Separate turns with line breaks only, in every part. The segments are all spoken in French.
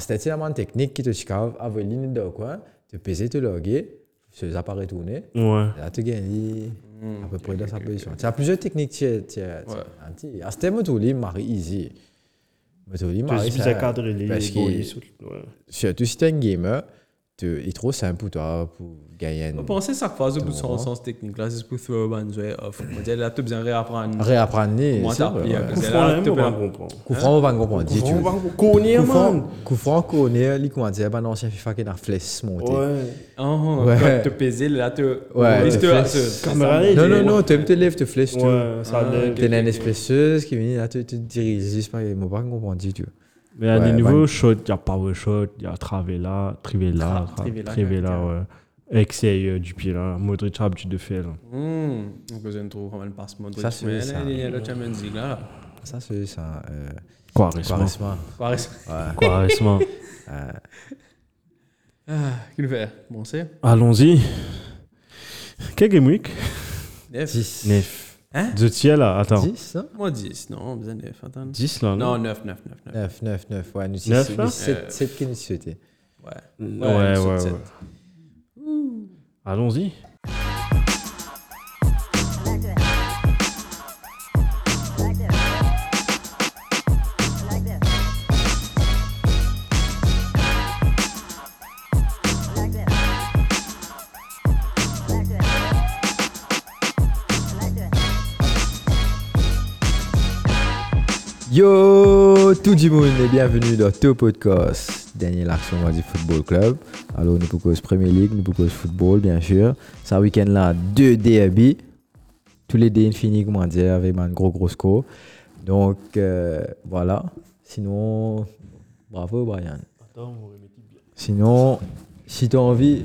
c'était tellement technique qui te chicave, avec ligne de quoi, tu pesais, tu loguer, sur les appareils tournés,
Ouais.
là tu gagnes à peu près dans sa position. Tu as plusieurs techniques, tu es. tu tu anti. À c'était Motoli, Marie easy.
Tu
Marie, ça-
cadrer les
parce
goals,
que-
les
surtout si tu es un gamer, tu- il est trop simple pour toi pour gagner.
Pense que chaque phase de
Tu
son sens technique là, c'est pour throw one way off. On dirait là, tu as besoin de réapprendre.
Réapprendre,
Comment là,
là,
tu
on va comprendre.
Coup franc, on va comprendre.
Coup
dis
franc,
tu.
on va connaître,
Coup
man.
franc, coup franc, connaît, lui, comment dire, l'ancien FIFA qui a la flèche montée.
Ouais.
Oh,
Ouais.
Quand tu pesais là, tu.
Ouais,
Liste-
le
ce-
flex.
Ça-
Non, non, non, tu te lèves, te tu.
Ouais, ça
Ah,
lève.
ok.
T'es une espèceuse qui vient là, tu te diriges, je sais pas, il m'a pas compris, dis tu.
Mais il y a
Ouais,
des nouveaux
man.
shots, il y a power shot, il y a Travella, Trivella,
Tra- Trivella,
Trivella, ouais. Excès du pied là. Modric a l'habitude de faire
passe Modric.
Ça, c'est ça.
il y a le Champions League là.
Ça, c'est ça. Euh,
Quaresma.
Quaresma.
Quaresma.
Euh,
Ah, Qu'est-ce que faire Bon, c'est.
Allons-y. Quel game week
Neuf.
10.
Hein?
De tiers là, attends.
10, non
Moi 10, non, besoin de 9. Attends.
10 là,
Non,
non
9, 9, 9, 9.
9, 9, 9. Ouais, nous,
Neuf,
c'est
là?
7,
Euh,
7 qui nous souhaitait.
Ouais.
Ouais, ouais, ouais.
sept.
Allons-y.
Yo, tout le monde et bienvenue dans Top Podcast, dernière action du Football Club. Alors, nous proposons Premier League, nous proposons football, bien sûr. Ce week-end-là, deux derby. Tous les deux infinis, comment dire, avec un gros, gros score. Donc, euh, voilà. Sinon, bravo, Brian. Sinon, si tu as envie,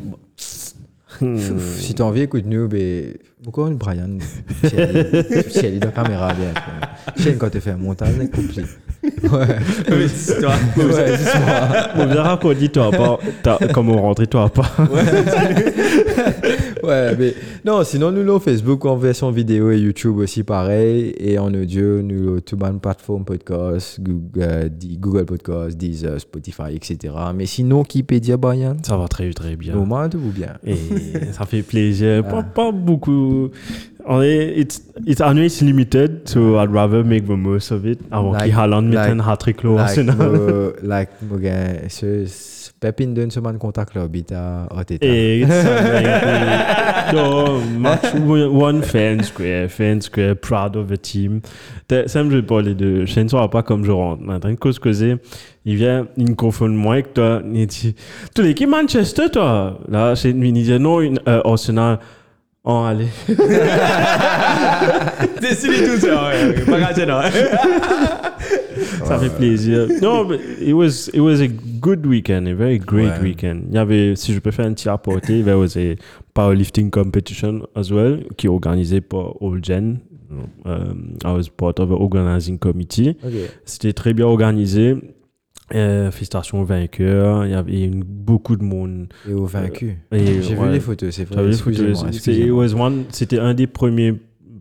Pourquoi Brian Si elle est dans la caméra, bien. Chaîne quand tu fais un montage, c'est compliqué. Ouais.
Oui, c'est toi.
Ouais, dis-moi.
On verra qu'on dit toi pas. t'as- Comme on rentre, toi pas.
Ouais, mais non, sinon, nous, nous, Facebook en version vidéo et YouTube aussi pareil. Et en audio, nous, tout bonne plateforme podcast, Google, Google Podcast, Deezer, Spotify, etc. Mais sinon, dire Brian?
Ça va très, très bien.
Normal ou bien?
Et ça fait plaisir. Pas,
Ah.
pas beaucoup. On est, it's, it's, I know it's limited, so I'd rather make the most of it. Avant
Like-
qu'il Haaland mette
like-
un hat-trick au
Like,
Arsenal.
mo- like, Pepin donne ce man contact là, bita, Arteta.
Et it's something- no, match one fan square, fan square, proud of the team. Ça me je vais parler de je ne saurais pas comme je rentre. De cause. Il vient, il me confond moi avec toi. Il dit, tu l'équipe Manchester, toi? Là, c'est une, il dit, non, euh, Arsenal. Oh, allez.
Décidez tout ça, ouais, pas grave, non.
Ça fait plaisir. Non, mais it was, it was a good weekend, a very great
Ouais.
weekend. Il y avait, si je peux faire un petit apporté, there was a powerlifting competition as well, qui est organisé par All Gen. Um, I was part of the organizing committee.
Ok.
C'était très bien organisé. Euh, félicitations aux vainqueurs. Il y avait beaucoup de monde.
Et au vaincu.
Et,
J'ai
ouais.
vu les photos, c'est vrai.
C'était un des premiers,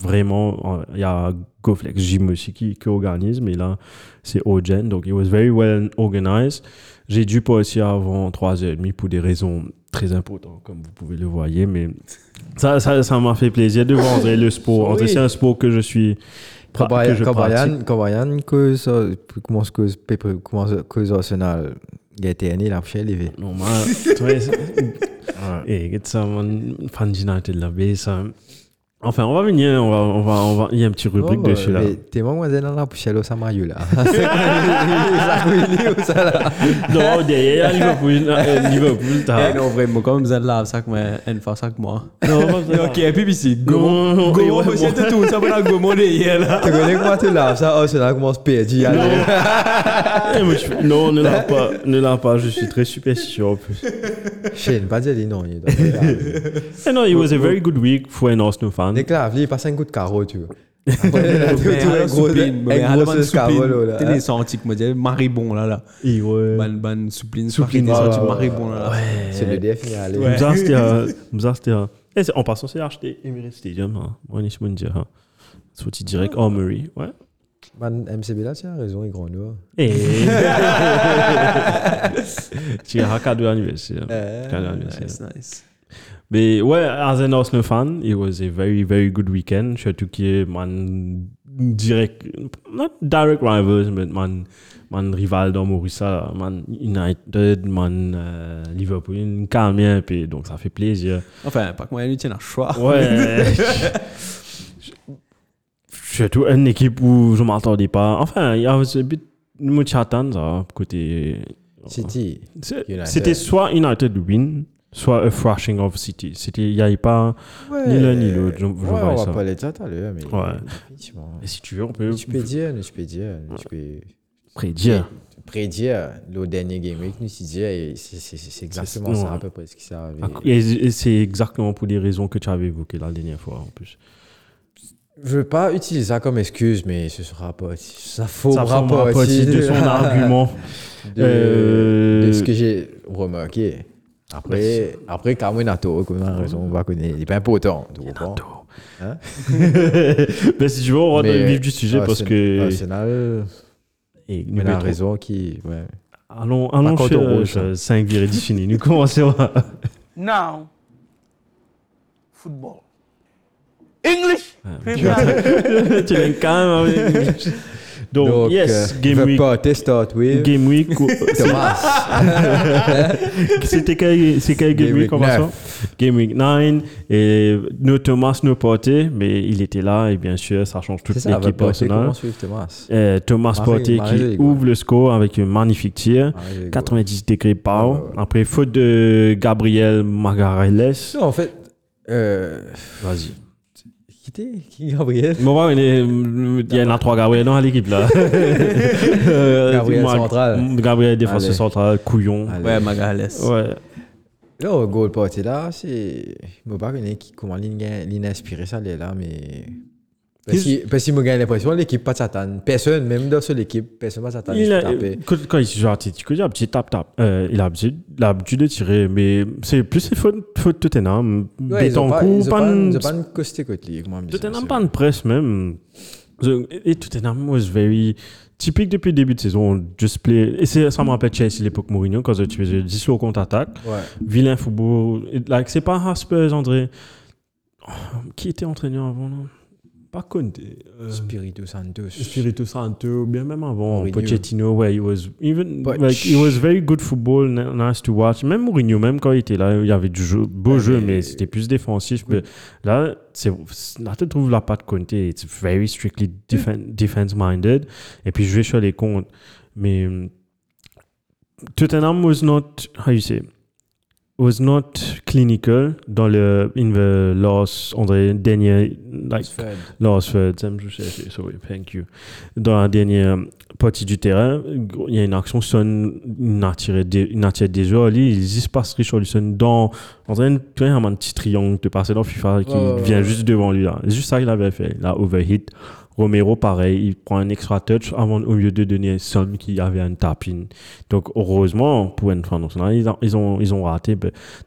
vraiment. euh, Il y a GoFlex Gym aussi qui, qui organise, mais là, c'est Ogen. Donc, it was very well organized. J'ai dû passer avant 3h30 pour des raisons très importantes, comme vous pouvez le voir. Mais ça ça ça m'a fait plaisir de voir le sport.
Oui.
c'est un sport que je suis.
Quand Brian cause, Arsenal, il a été né, il a fait lever.
Non, moi, tu vois, Et get ça, man, fan mais ça. Enfin, on va venir, on va, on va, on va, il y a un petit rubrique
Oh,
dessus là.
mais T'es moi, moi, dans la poussière au Samario là. C'est ça, ça là?
Non, derrière Liverpool, euh, Liverpool,
Eh non, vraiment, comme êtes là, ça que moi, une fois ça que moi.
Non,
Ok, et puis ici,
Non, non, ouais,
monsieur,
bon.
c'est tout, ça va dans Gaumont derrière là.
Tu connais comment tu l'as ça? Perdu. allez.
Eh, moi, je fais- non, ne l'a pas, ne l'a pas, je suis très superstitieux en plus.
Shane, pas dire doit-
Eh non, it was a very good week for an Arsenal fan.
Là, il passe un coup de carreau, tu vois. Après, un gros-
soupline,
gros carreau, là.
T'es des moi, maribon là là.
Et ouais.
Ban, ban, soupline,
Soupline,
des maribon là. là.
C'est le DF, il allé.
C'était Eh, En passant, c'est acheté Emirates Stadium. Hein. Moi, je me dire. Hein. Sorti direct Armory. Ouais.
Man, MCB là, tu as raison, il grand.
Et. Tu as un cadeau anniversaire. Cadeau anniversaire.
Nice, nice.
Mais ouais, as an Arsenal fan, it was a very, very good weekend. Surtout que man direct, not direct rivals, but man, man rival dans Maurice, man United, man euh, Liverpool, une calme puis donc ça fait plaisir.
Enfin, pas que moi, il tient un choix.
Ouais. Surtout une équipe où je m'attendais pas. Enfin, il y a un bit de ça, côté.
City.
C'est-
United.
C'était soit United win, soit a thrashing of City. C'était, il n'y avait pas.
Ouais.
Ni l'un ni l'autre, je- je
ouais, on
ça.
va pas les dire tout à l'heure, mais.
Ouais.
Définitivement.
Et si tu veux, on peut
Tu peux dire, tu peux dire, tu peux
prédire.
prédire le dernier game week, nous si dire, c'est- c'est c'est exactement
C'est-
ça
ouais.
à peu près ce qui s'est arrivé.
Et, et c'est exactement pour les raisons que tu avais évoquées la dernière fois en plus.
Je veux pas utiliser ça comme excuse, mais ce sera pas. Ça faut
Ça
pas
formera partie de son argument.
de,
Euh,
de ce que j'ai remarqué. Après, après Carmen a tort, comme on a raison, on va connaître. Il n'est pas important, tu comprends? Hein?
Mais si tu veux, on rentre dans le vif du sujet parce que.
Arsenal,
Et
il a raison qui. Ouais.
Allons, allons chez
rouge,
euh, 5 virées définies. Nous commençons.
Now, football. English? League.
tu l'as quand même avec- Donc,
Donc,
yes,
euh,
Game Week.
party start with
Game Week.
Thomas.
C'était quel, c'est quel Game,
Game
Week
Week
en passant
9.
Game Week 9. Et no Thomas, no Porté, mais il était là et bien sûr, ça change toute l'équipe personnelle.
Thomas?
Euh, Thomas
Marie-
Porté qui ouvre le score avec un magnifique tir.
Ah, il est
90 degrés par.
Ouais, ouais, ouais.
Après, faute de Gabriel Magarelles.
Non, en fait, euh,
Vas-y.
Qui était Qui Gabriel
il est- il y en a trois Gabriel dans l'équipe là.
Gabriel
moi,
central.
Gabriel défenseur central, couillon.
Allez.
Ouais, Magales.
Ouais.
Là, goal party là, c'est. Je ne sais pas qui- comment l'inspiré ça est là, mais. Parce que parce que moi, j'ai l'impression l'équipe pas de Satan. Personne, même dans cette équipe, personne pas de Satan.
Il a, quand, quand il joue Atletico, il a un petit tap-tap. Euh, il a l'habitude de tirer, mais c'est plus c'est faute, faute de Tottenham.
Ouais, ils ont pas,
pas une
costé
Tottenham pas de presse même. Et Tottenham was very typique depuis le début de saison. Just play. Et c'est- ça me rappelle Chelsea l'époque Mourinho quand tu faisais 10 au contre-attaque.
Ouais.
Vilain football. Like, c'est pas Haspers, André. Oh, qui était entraîneur avant là? Pas Conte. euh,
Spirito Santos.
Spirito Santo, ou bien même avant,
Mourinho.
Pochettino, ouais, he was even
But-
like it was very good football, nice to watch. Même Mourinho, même quand il était là, il y avait du jeu, beau
Ouais,
jeu,
mais-
mais c'était plus défensif. Mais là, c'est là tu trouves la patte Conte, it's very strictly defen- defense minded. Et puis jouer sur les comptes, mais Tottenham was not how you say was not clinical dans le in the last on the dernier like joue chercher, sorry, thank you. Dans la dernière partie du terrain, il y a une action, Son, il a tiré des, il a tiré des joueurs, lui, il se passe Richarlison dans, en train de, y un petit triangle de passer dans FIFA qui
ouais,
vient
ouais.
juste devant lui, là. C'est juste ça qu'il avait fait. Il a overhit. Romero, pareil, il prend un extra touch avant, au lieu de donner Son qui avait un tapin. Donc, heureusement, pour une fin nationale, ils, ont- ils ont, ils ont raté.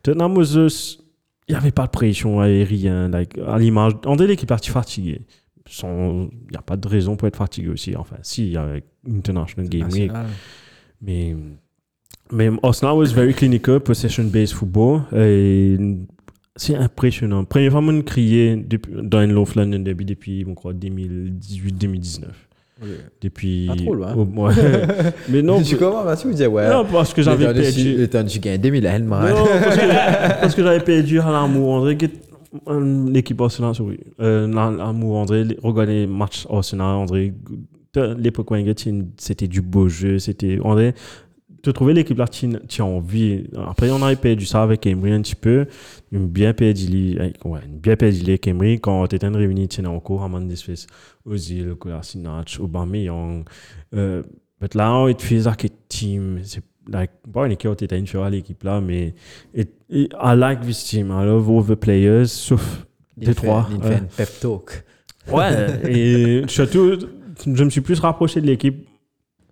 Tottenham just- il n'y avait pas de pression aérienne. Like, à l'image, l'équipe partie fatiguée. Sans- Il n'y a pas de raison pour être fatigué aussi. Enfin, si, il y a International Game Week. Mais, mais Arsenal was very clinical, possession-based football. Et c'est impressionnant. Première fois, on criait depuis, dans une North London Derby depuis, on croit, 2018-2019.
Ok.
Depuis.
Pas trop loin.
ouais. mais non,
Je suis comment, Mathieu, vous dites, ouais.
non, parce que j'avais perdu.
Le temps de gagner 2000 man.
Non, parce que, parce que j'avais perdu à l'amour André. que- L'équipe Arsenal, sorry. Euh, l'amour André, regarder les matchs Arsenal, André. L'époque Wenger, tu- c'était du beau jeu. C'était, André, tu trouvais l'équipe là, tu tu as envie. Après, on avait perdu ça avec Emery un petit peu. Une bien perdu, avec- ouais, une bien perdu avec Emery quand tu étais réuni, tu étais encore à Mandesfes, Ozil, Kolasinac, Aubameyang. Euh, mais là, on te fait ça que team. C'est like, pas une équipe qui était une à l'équipe là, mais it, it- I like this team. I love all the players, sauf deux, trois.
Il fait un pep talk.
Ouais, et surtout, je me suis plus rapproché de l'équipe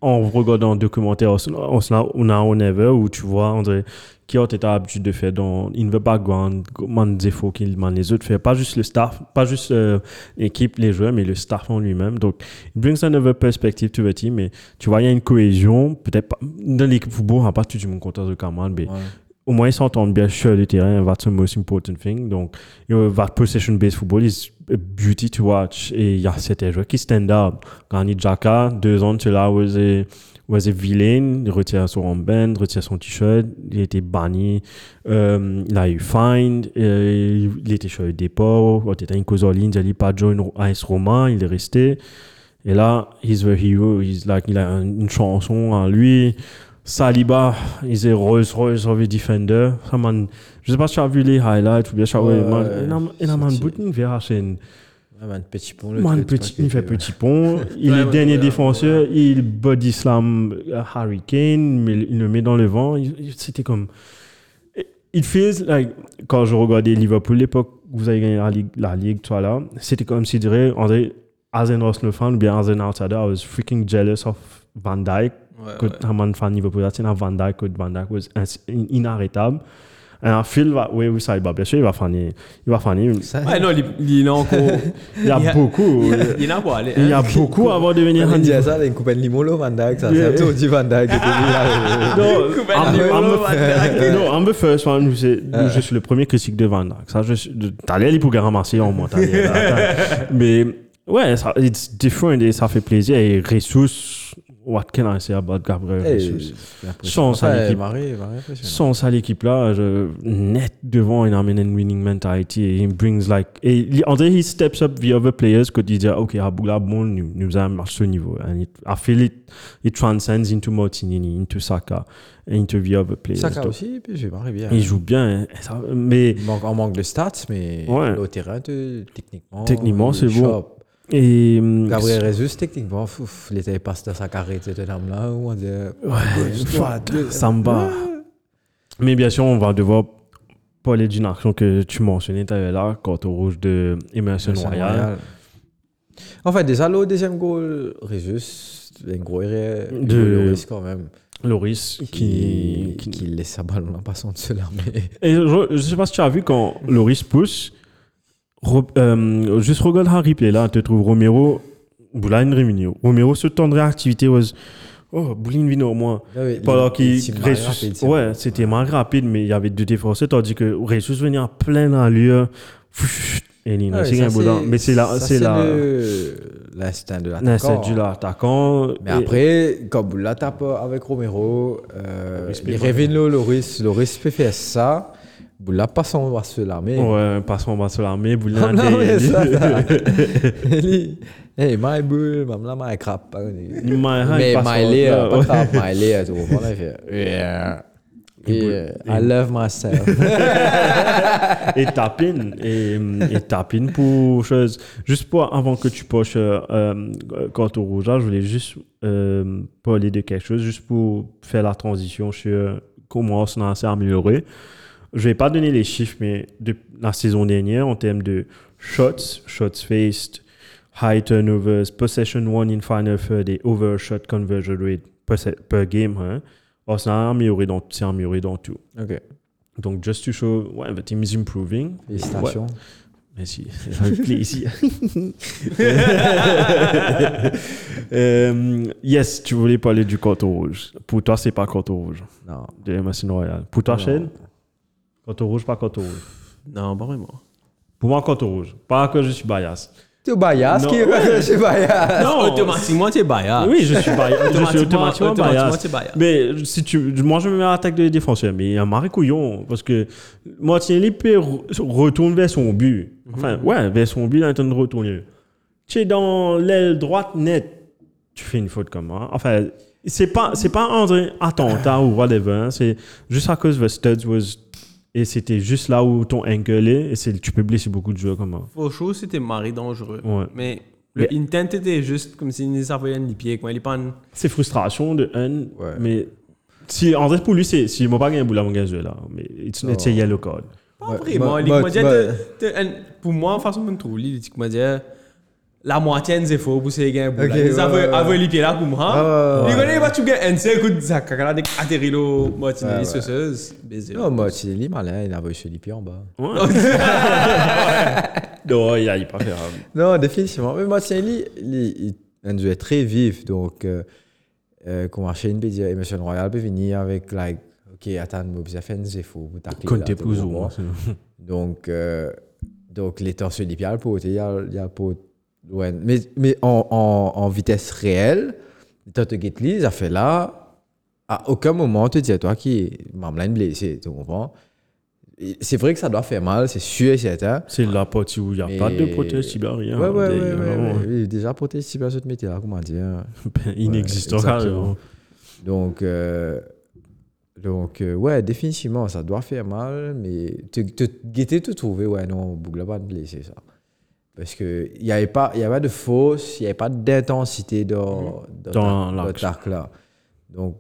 en regardant un documentaire on a on ever où tu vois André qui a été habitué de faire dans in the background des défauts qu'il man les autres faire pas juste le staff pas juste euh, l'équipe les joueurs mais le staff en lui-même. Donc it brings another perspective to the team mais tu vois il y a une cohésion peut-être pas dans l'équipe football n'a pas tout le monde content de Kamal mais
Ouais.
au moins ils s'entendent bien sur le terrain that's the most important thing. Donc you know, that possession based football is beauty to watch. Et il y a certains joueurs qui stand up. Granit Xhaka deux ans tu a was a villain. Il retire son armband retire son t-shirt. Il était banni. Euh, il a eu il était sur le dépôt il était une cause en ligne il pas join AS Roma il est resté. Et là he's the hero he's like il a un- une chanson en lui Saliba, il est Rolls Royce of a defender. Man, je sais pas si tu as vu les highlights ou bien tu as vu, il a- a man boutin vers
man, petit pont.
Man, petit, il fait petit pont. Il est dernier défenseur. Il body slam euh, Harry Kane, mais il le met dans le vent. C'était comme. It feels like, quand je regardais Liverpool, l'époque où vous avez gagné la Ligue, la Ligue toi là, c'était comme si, je dirais, André, as an Arsenal fan ou bien as an outsider, I was freaking jealous of Van Dijk.
Ouais.
un man fan Liverpool, c'est un Van Dijk, que Van Dijk was ins- in- inarrêtable. Et un Phil va, oui, oui, ça, il va, bien sûr, il va faner, il va
non, il, encore.
Y a
Il y a-
beaucoup,
il en a
il y a beaucoup avant de venir
on
un
dit ça, il coupe un limolo, Van Dijk, ça. C'est
Yeah.
un peu du Van Dijk. qui était là.
Non,
Van
Je suis le premier critique de Van Dijk. Ça, je suis. de- T'allais aller pour ramasser en moi. Mais ouais, ça, it's different et ça fait plaisir. Et Jesus, what can I say about Gabriel Jesus? Sans. Sans ça, l'équipe-là, je- net devant, une winning mentality et il brings like. Et il- André, he steps up the other players il dit, OK, Aboula, bon, nous, nous avons à ce niveau. And it, I feel it, it transcends into Martinelli, into Saka, into the other players.
Saka
Donc,
aussi, puis j'ai Marie bien.
Il joue bien, hein, ça- mais.
Il manque, on manque de stats, mais
Ouais.
au terrain, techniquement.
Techniquement, c'est bon. Et,
Gabriel Jesus, techniquement, il était passé dans sa carrière, cet homme-là, où on dit.
Ouais, Samba. Mais bien sûr, on va devoir parler d'une action que tu mentionnais tout à l'heure, quand au rouge de Emerson Royal.
En fait, déjà, le deuxième goal, Jesus, un gros erreur
De-
risque quand même.
Loris qui,
Qui,
qui,
qui laisse sa balle en passant de cela. Mais...
Et je, je sais pas si tu as vu quand Loris pousse, Euh, juste regarde un replay là, tu trouves Romero, Boulain Réminio. Romero, ce temps de réactivité was, oh, Boulain vino au moins. Pendant qu'il Ressus- ouais, c'était moins rapide, mais il y avait deux défenseurs, tandis que Ressus venait en plein allure. Et il
Ouais,
c'est un boulot. Mais c'est là, c'est là.
l'instinct de
C'est
l'attaquant.
du l'attaquant.
Mais
Et-
après, quand vous la tape avec Romero, euh,
Loris
il Loris. Loris peut faire ça. Vous la passe en bas sur l'armée.
Ouais, passons bas sur l'armée, Boulain.
Non, mais ça, Hey, my bull, même là, my crap. Mais euh, pas crap, Miley, tu comprends, yeah. Yeah, I love myself.
et tapine et, et tapine pour chose juste pour avant que tu poches euh, euh, quant au rouge je voulais juste euh, parler de quelque chose juste pour faire la transition sur comment Arsenal s'est amélioré je vais pas donner les chiffres mais de la saison dernière en termes de shots shots faced high turnovers possession won in final third et overshot conversion rate per, game hein, Arsenal a amélioré dans s'est amélioré dans tout
ok,
donc, just to show, ouais, the team is improving.
félicitations.
Merci, c'est un plaisir. Euh, yes, tu voulais parler du coteau rouge. Pour toi, c'est pas coteau rouge
Non.
de Royal. Pour toi. Shane Coteau rouge, pas coteau rouge.
Non, pas vraiment.
Pour moi, coteau rouge. Pas que je suis bias.
Tu es bias,
Non,
qui je suis bias.
Non, automatiquement, tu es bias.
Oui, je suis bias. je suis automatiquement
automatiquement,
bias. Mais si tu, moi, je me mets à l'attaque des défenseurs, mais il y a Marie Couillon, parce que Martinelli peut re- retourne vers son but. Enfin, ouais, vers son but, il est en train de retourner. Tu es dans l'aile droite nette, tu fais une faute comme moi. Enfin, c'est pas, c'est pas un attentat ou whatever, hein, c'est juste à cause de studs was, et c'était juste là où ton angle est, et c'est, tu peux blesser beaucoup de joueurs comme moi.
Faut chose, c'était marré dangereux.
Ouais.
Mais le
Mais-
intent était juste comme s'il nous avait les pieds. Quoi. Il pas un-
C'est frustration de un,
Ouais.
mais si, en vrai, pour lui, c'est, si il m'a pas gagné un bout là, mon gars, là, mais it's, it's a yellow card.
Pas
Ouais,
vraiment. un- pour moi, en façon de me trouver, il dit que la moitié c'est faux pour ces gars.
Ok,
Ils
ouais,
avaient
ouais.
avaient les pieds là pour moi.
ouais,
Ils
ouais.
connaissent pas tout bien. NC, écoute, ça, quand on a atterri le
Ouais,
Martinelli sauceuse. baiser.
Non, lui, malin, il a les pieds en bas.
Non, il a il pas faire.
Non, définitivement. Mais Martinelli, il, il, il très vif. Donc, euh, euh, comment Shane peut dire, Emerson Royal peut venir avec, like, ok, attends, moi, j'ai fait un faux pour tout
plus ou moins.
Donc, euh, donc les tensions des pieds, il a il y a, il y a pas- ouais. Mais, mais en, en, en vitesse réelle, tu Gately, ça fait là, à aucun moment, tu te dis à toi qui m'a blessé, tu comprends? C'est vrai que ça doit faire mal, c'est sûr et certain.
C'est la partie où il n'y a
Mais-
pas de a rien.
Ouais, ouais, ouais, ouais. Déjà protégé si bien ce métier là, comment dire?
Inexistant.
Ouais, exactement.
carrément.
Donc, euh, donc euh, ouais, définitivement, ça doit faire mal, mais te, te guetter te trouver, ouais, non, Bougla pas de blesser ça. Parce qu'il n'y avait, pas- y avait pas de fausse, il n'y avait pas d'intensité dans,
Mhm. Dans
dans là. Donc,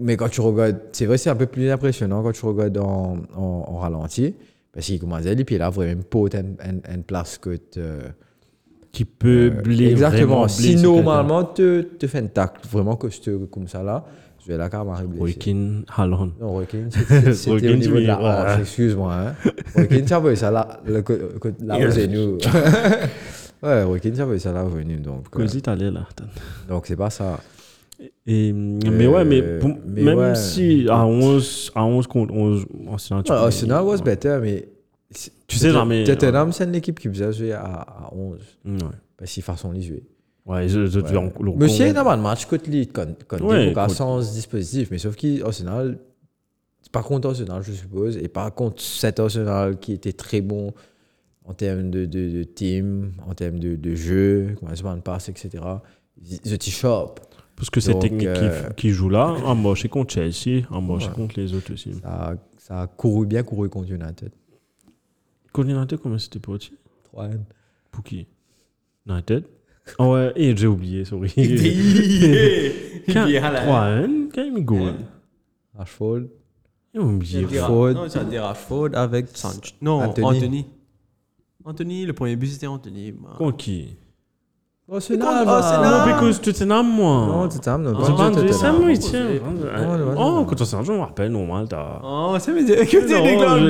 mais quand tu regardes, c'est vrai, c'est un peu plus impressionnant quand tu regardes en, en, en ralenti, parce qu'il commençait, et puis là, vraiment, pas une, place que tu.
Qui peut
Euh,
blesser.
Exactement. Si normalement tu te fais une tacle vraiment costaud comme ça là, je vais même
quelqu'un.
blessé.
Roykin, Haaland.
Non, Roykin, c'était au niveau de la hanche, excuse-moi. Hein. Roykin, ça va ça là, le là où c'est nous. ouais, Roykin, ça va ça là où nous. Donc, euh,
Cosy, t'allais là.
donc c'est pas ça.
Et, mais ouais, mais,
mais
même si à 11, à 11 contre 11, Arsenal, tu
Arsenal was better, mais.
Tu sais, non, mais-
Tottenham, c'est une équipe qui faisait jouer à, à 11.
Ouais.
Parce qu'ils façon les jouer.
Ouais, je, je,
Ouais.
je- le-
Monsieur, il y a un match contre lui, quand, quand
Ouais,
sans dispositif, mais sauf qu'Arsenal, pas contre Arsenal, je suppose, et pas contre cet Arsenal qui était très bon en termes de, de, de team, en termes de, de jeu, commencement de passe, etc. Ils étaient sharp.
Parce que c'est technique
euh,
qui, qui joue là, en moche contre Chelsea, en moche
Ouais.
contre les autres aussi.
Ça, a- ça a couru bien couru contre United.
Contre United, comment c'était pour qui
3
Pour qui? United? Ouais, et j'ai oublié, sorry.
A là.
3-1, quand même, goal.
Rashford.
J'ai oublié.
Dira-
Ford.
Non, ça dit Rashford avec Sanchez. Non,
Anthony.
Anthony. Anthony. le premier but c'était Anthony.
Contre qui
Arsenal,
Contre Arsenal.
Non, parce que Tottenham, moi.
Non, Tottenham, non.
Ah,
C'est
pas
pas
Tottenham.
tiens.
Non, non, non.
Oh, quand on je me rappelle, normal, t'as.
Oh, ça veut dire que t'es
Non,
des gars
non,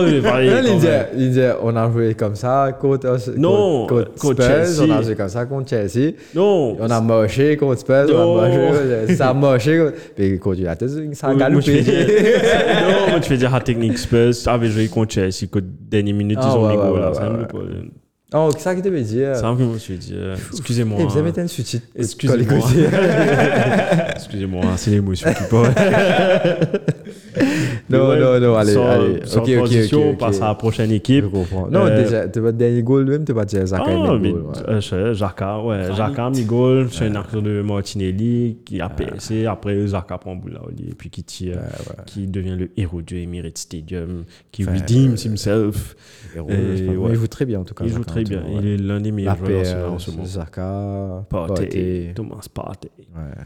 Non, il disait, il disait, on a joué comme ça contre, Ars-
Non,
contre,
contre
Spurs,
Chelsea.
on a joué comme ça contre Chelsea.
Non.
On a moché contre Spurs, on
Non.
a moché, ça a moché. contre- Puis contre United, ça a galopé.
non, moi, tu fais dire à Technique Spurs, avait joué contre Chelsea, que dernière minute,
Ah,
ils ont mis goal, là.
Oh. C'est
un peu, moi, je vais dire. Excusez-moi.
Eh, vous avez
hein.
un sous-titre.
Excusez-moi. Excusez-moi, hein, c'est l'émotion qui parle.
Non,
Ouais,
non, non, allez,
sans-
allez.
sans
Ok, ok,
transition,
ok,
on passe à la prochaine
Je
équipe.
comprends. Non,
Euh,
déjà, tu vas dernier goal même, tu vas dire Zaka
Ah, mais
goal. ouais.
euh, je- Jaka, ouais, mis goal, c'est une action de Martinelli qui a PSC, après Jaka prend boula au lit, et puis qui tire,
Ouais, ouais.
qui devient le héros du Emirates Stadium, qui
Enfin,
redeems himself.
Héros,
Et
je sais pas.
ouais.
Mais il joue très bien en tout cas.
Il joue
Zaka,
très bien, il est l'un des meilleurs joueurs en ce moment.
Zaka,
Partey,
Partey.
Thomas Partey.
Ouais.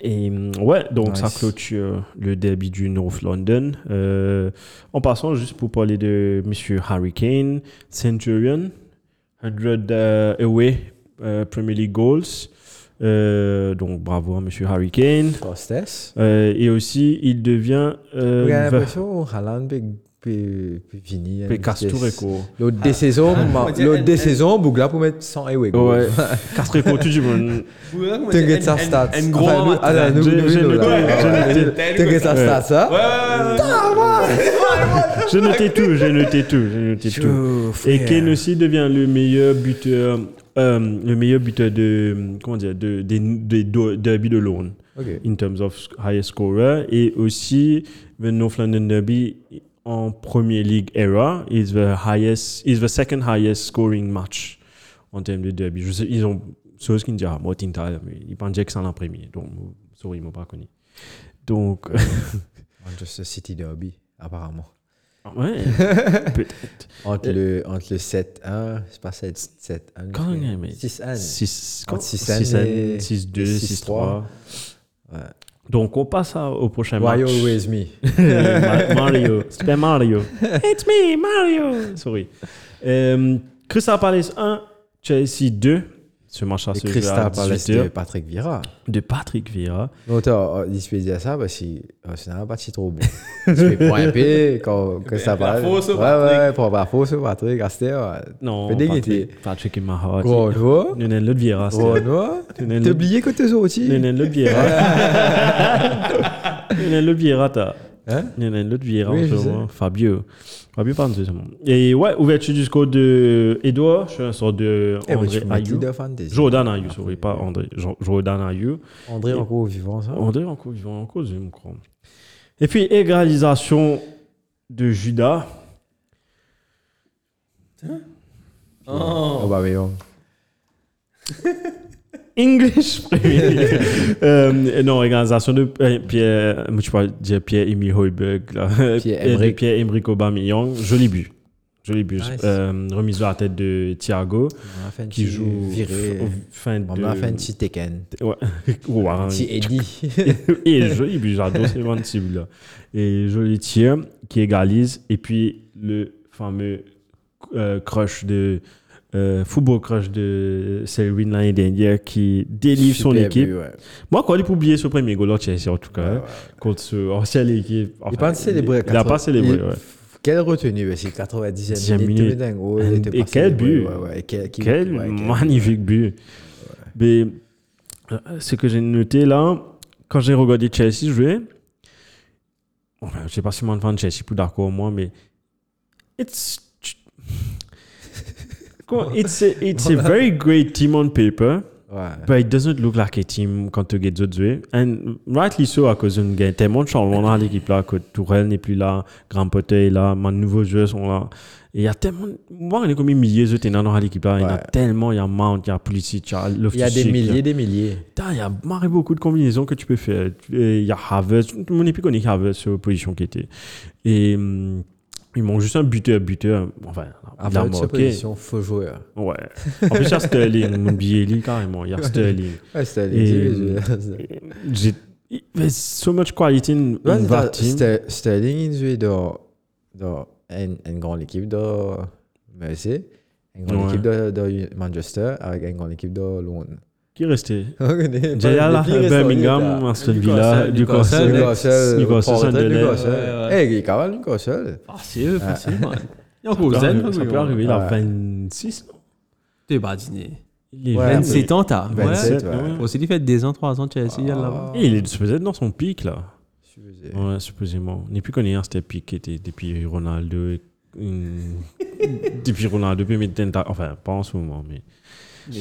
Et hum, ouais, donc ça clôture le derby du North London. Euh, en passant, juste pour parler de Monsieur Harry Kane, Centurion, 100 euh, away euh, Premier League goals. Euh, donc bravo à Monsieur Harry Kane.
Costes.
Euh, et aussi, il devient. Euh,
peut peut- peut
peut Castoureco.
L'autre des saisons, des
un-
saisons, Bougla pour mettre 100 away goal.
Ouais, du monde.
T'inquiète sa.
Un gros amateur.
ah,
noté.
T'inquiète sa stats, hein.
J'ai noté tout, j'ai noté tout, j'ai noté tout. Et. Kane aussi devient le meilleur buteur, euh, le meilleur buteur de, comment dire, de, des, derby de Londres, in terms of highest scorer. Et aussi, the North London Derby en Premier League era is the highest, is the second highest scoring match en termes de derby. Je sais, ils ont, c'est ce qu'ils me disent, ah, moi, Tinta, mais ils pensent que c'est en premier. Donc, sorry, ils m'ont pas connu. Donc,
Manchester City Derby, apparemment.
ouais, peut-être.
Entre le, entre le 7-1, c'est pas 7-1.
Quand même, mais-
6-1.
6
Entre 6-1 et-
6-2,
et
6-3.
6-3. Ouais.
Donc, on passe à- au prochain
Why
match.
always me?
Ma- Mario. Super Mario. It's me, Mario. Sorry. Euh, Crystal Palace 1, Chelsea 2. Ce match-là
Et
se joue à
Crystal Palace
18
de Patrick Vieira.
de Patrick Vieira.
Non, t'as euh, il dire ça parce que euh, c'est un pas si trop bon. Tu fais point P quand
fausse au
Ouais,
Patrick.
ouais, pour la fausse au Patrick. Ouais.
Non. Patrick, Patrick heart.
Gros.
Nous n'avons l'autre Vieira.
Gros.
Nous
T'as oublié que t'es sorti?
nous n'avons l'autre Vieira. Nous n'avons l'autre Vieira, t'as.
Hein?
Un autre Vieira en
je
ce moment. Fabio. Ce moment. Et ouais, ouverture du score de Edouard. Je suis un sort de
Eh, mais
André Ayou. Jordan Ayou, sorry, pas André. Jo- Jordan Ayou.
André encore vivant, ça?
André encore vivant, encore je me crois. Et puis égalisation de Judas.
Oh.
Oh, bah, mais bon.
English Premier euh, non, égalisation de euh, Pierre, tu peux dire Pierre-Emile Hoiberg.
Pierre-Emerick.
Aubameyang. Joli but. Joli but.
Nice.
Euh, remise de la tête de Thiago. Qui joue
viré.
fin de
On a fait un petit Tekken.
ouais. Ouais,
Un petit Eddie.
et joli but j'adore ces ventes là et joli tir qui égalise et puis le fameux euh, crush de euh, football crush de Selwyn l'année dernière qui délivre son équipe
but, ouais.
moi quand il a oublié ce premier goal là Chelsea en tout cas
Ouais,
hein,
ouais.
contre ce ancienne équipe
Il n'a pas célébré.
il a pas célébré ouais.
Quelle retenue, c'est 90e
Dixième
minute. dingue.
Et quel but.
Et quel, qui-
magnifique but. Mais euh, ce que j'ai noté là, quand j'ai regardé Chelsea jouer, enfin, je sais pas si mon fan de Chelsea plus d'accord moi, mais it's it's a, it's a very great team on paper,
Ouais.
but it doesn't look like a team quand tu regardes autres. And rightly so, à cause d'un gain tellement de changement dans l'équipe là, que Tourelle n'est plus là, Grand Potter est là, mes nouveaux joueurs sont là. Et il y a tellement, moi, on est comme des milliers de tenants dans l'équipe là. Il y en a tellement, il y a Mount, il y a Pulisic, il y a
Il y a des milliers, des milliers.
Il y a marre beaucoup de combinaisons que tu peux faire. Il y a Havertz, tout le monde n'est plus connu Havertz sur la position qui était. Et hum, ils m'ont juste un buteur, buteur. Enfin, il a
Avant de sa
marqué.
position, faux joueur.
Ouais. En plus, il y a Sterling, billet carrément. Il y a Sterling.
Ouais,
Et-
les
J'ai. There's so much quality in, that team.
Sterling, il jouait dans, dans une, une grande équipe de Mercy, une grande
Ouais.
équipe de, de Manchester, avec une grande équipe de Londres.
Qui est resté? Là, Birmingham, Aston Villa,
Newcastle,
Newcastle,
Newcastle,
Newcastle, Sunderland.
Eh, il est quand même Newcastle.
Facile, facile, man. Il
Ça
encore zen,
arriver- Ça peut arriver, il a
Ouais.
26, non
Tu pas dîner.
Il est
Ouais,
27 ans, t'as.
27,
Ouais. Aussi, il fait des ans, 3 ans, Chelsea, là-bas.
Et il est supposé être dans son pic, là.
Supposé.
Ouais, supposément. On n'est plus connu, hein, c'était pic qui était depuis Ronaldo. et- hum, depuis Ronaldo, puis maintenant, t'as- enfin, pas en ce moment, mais.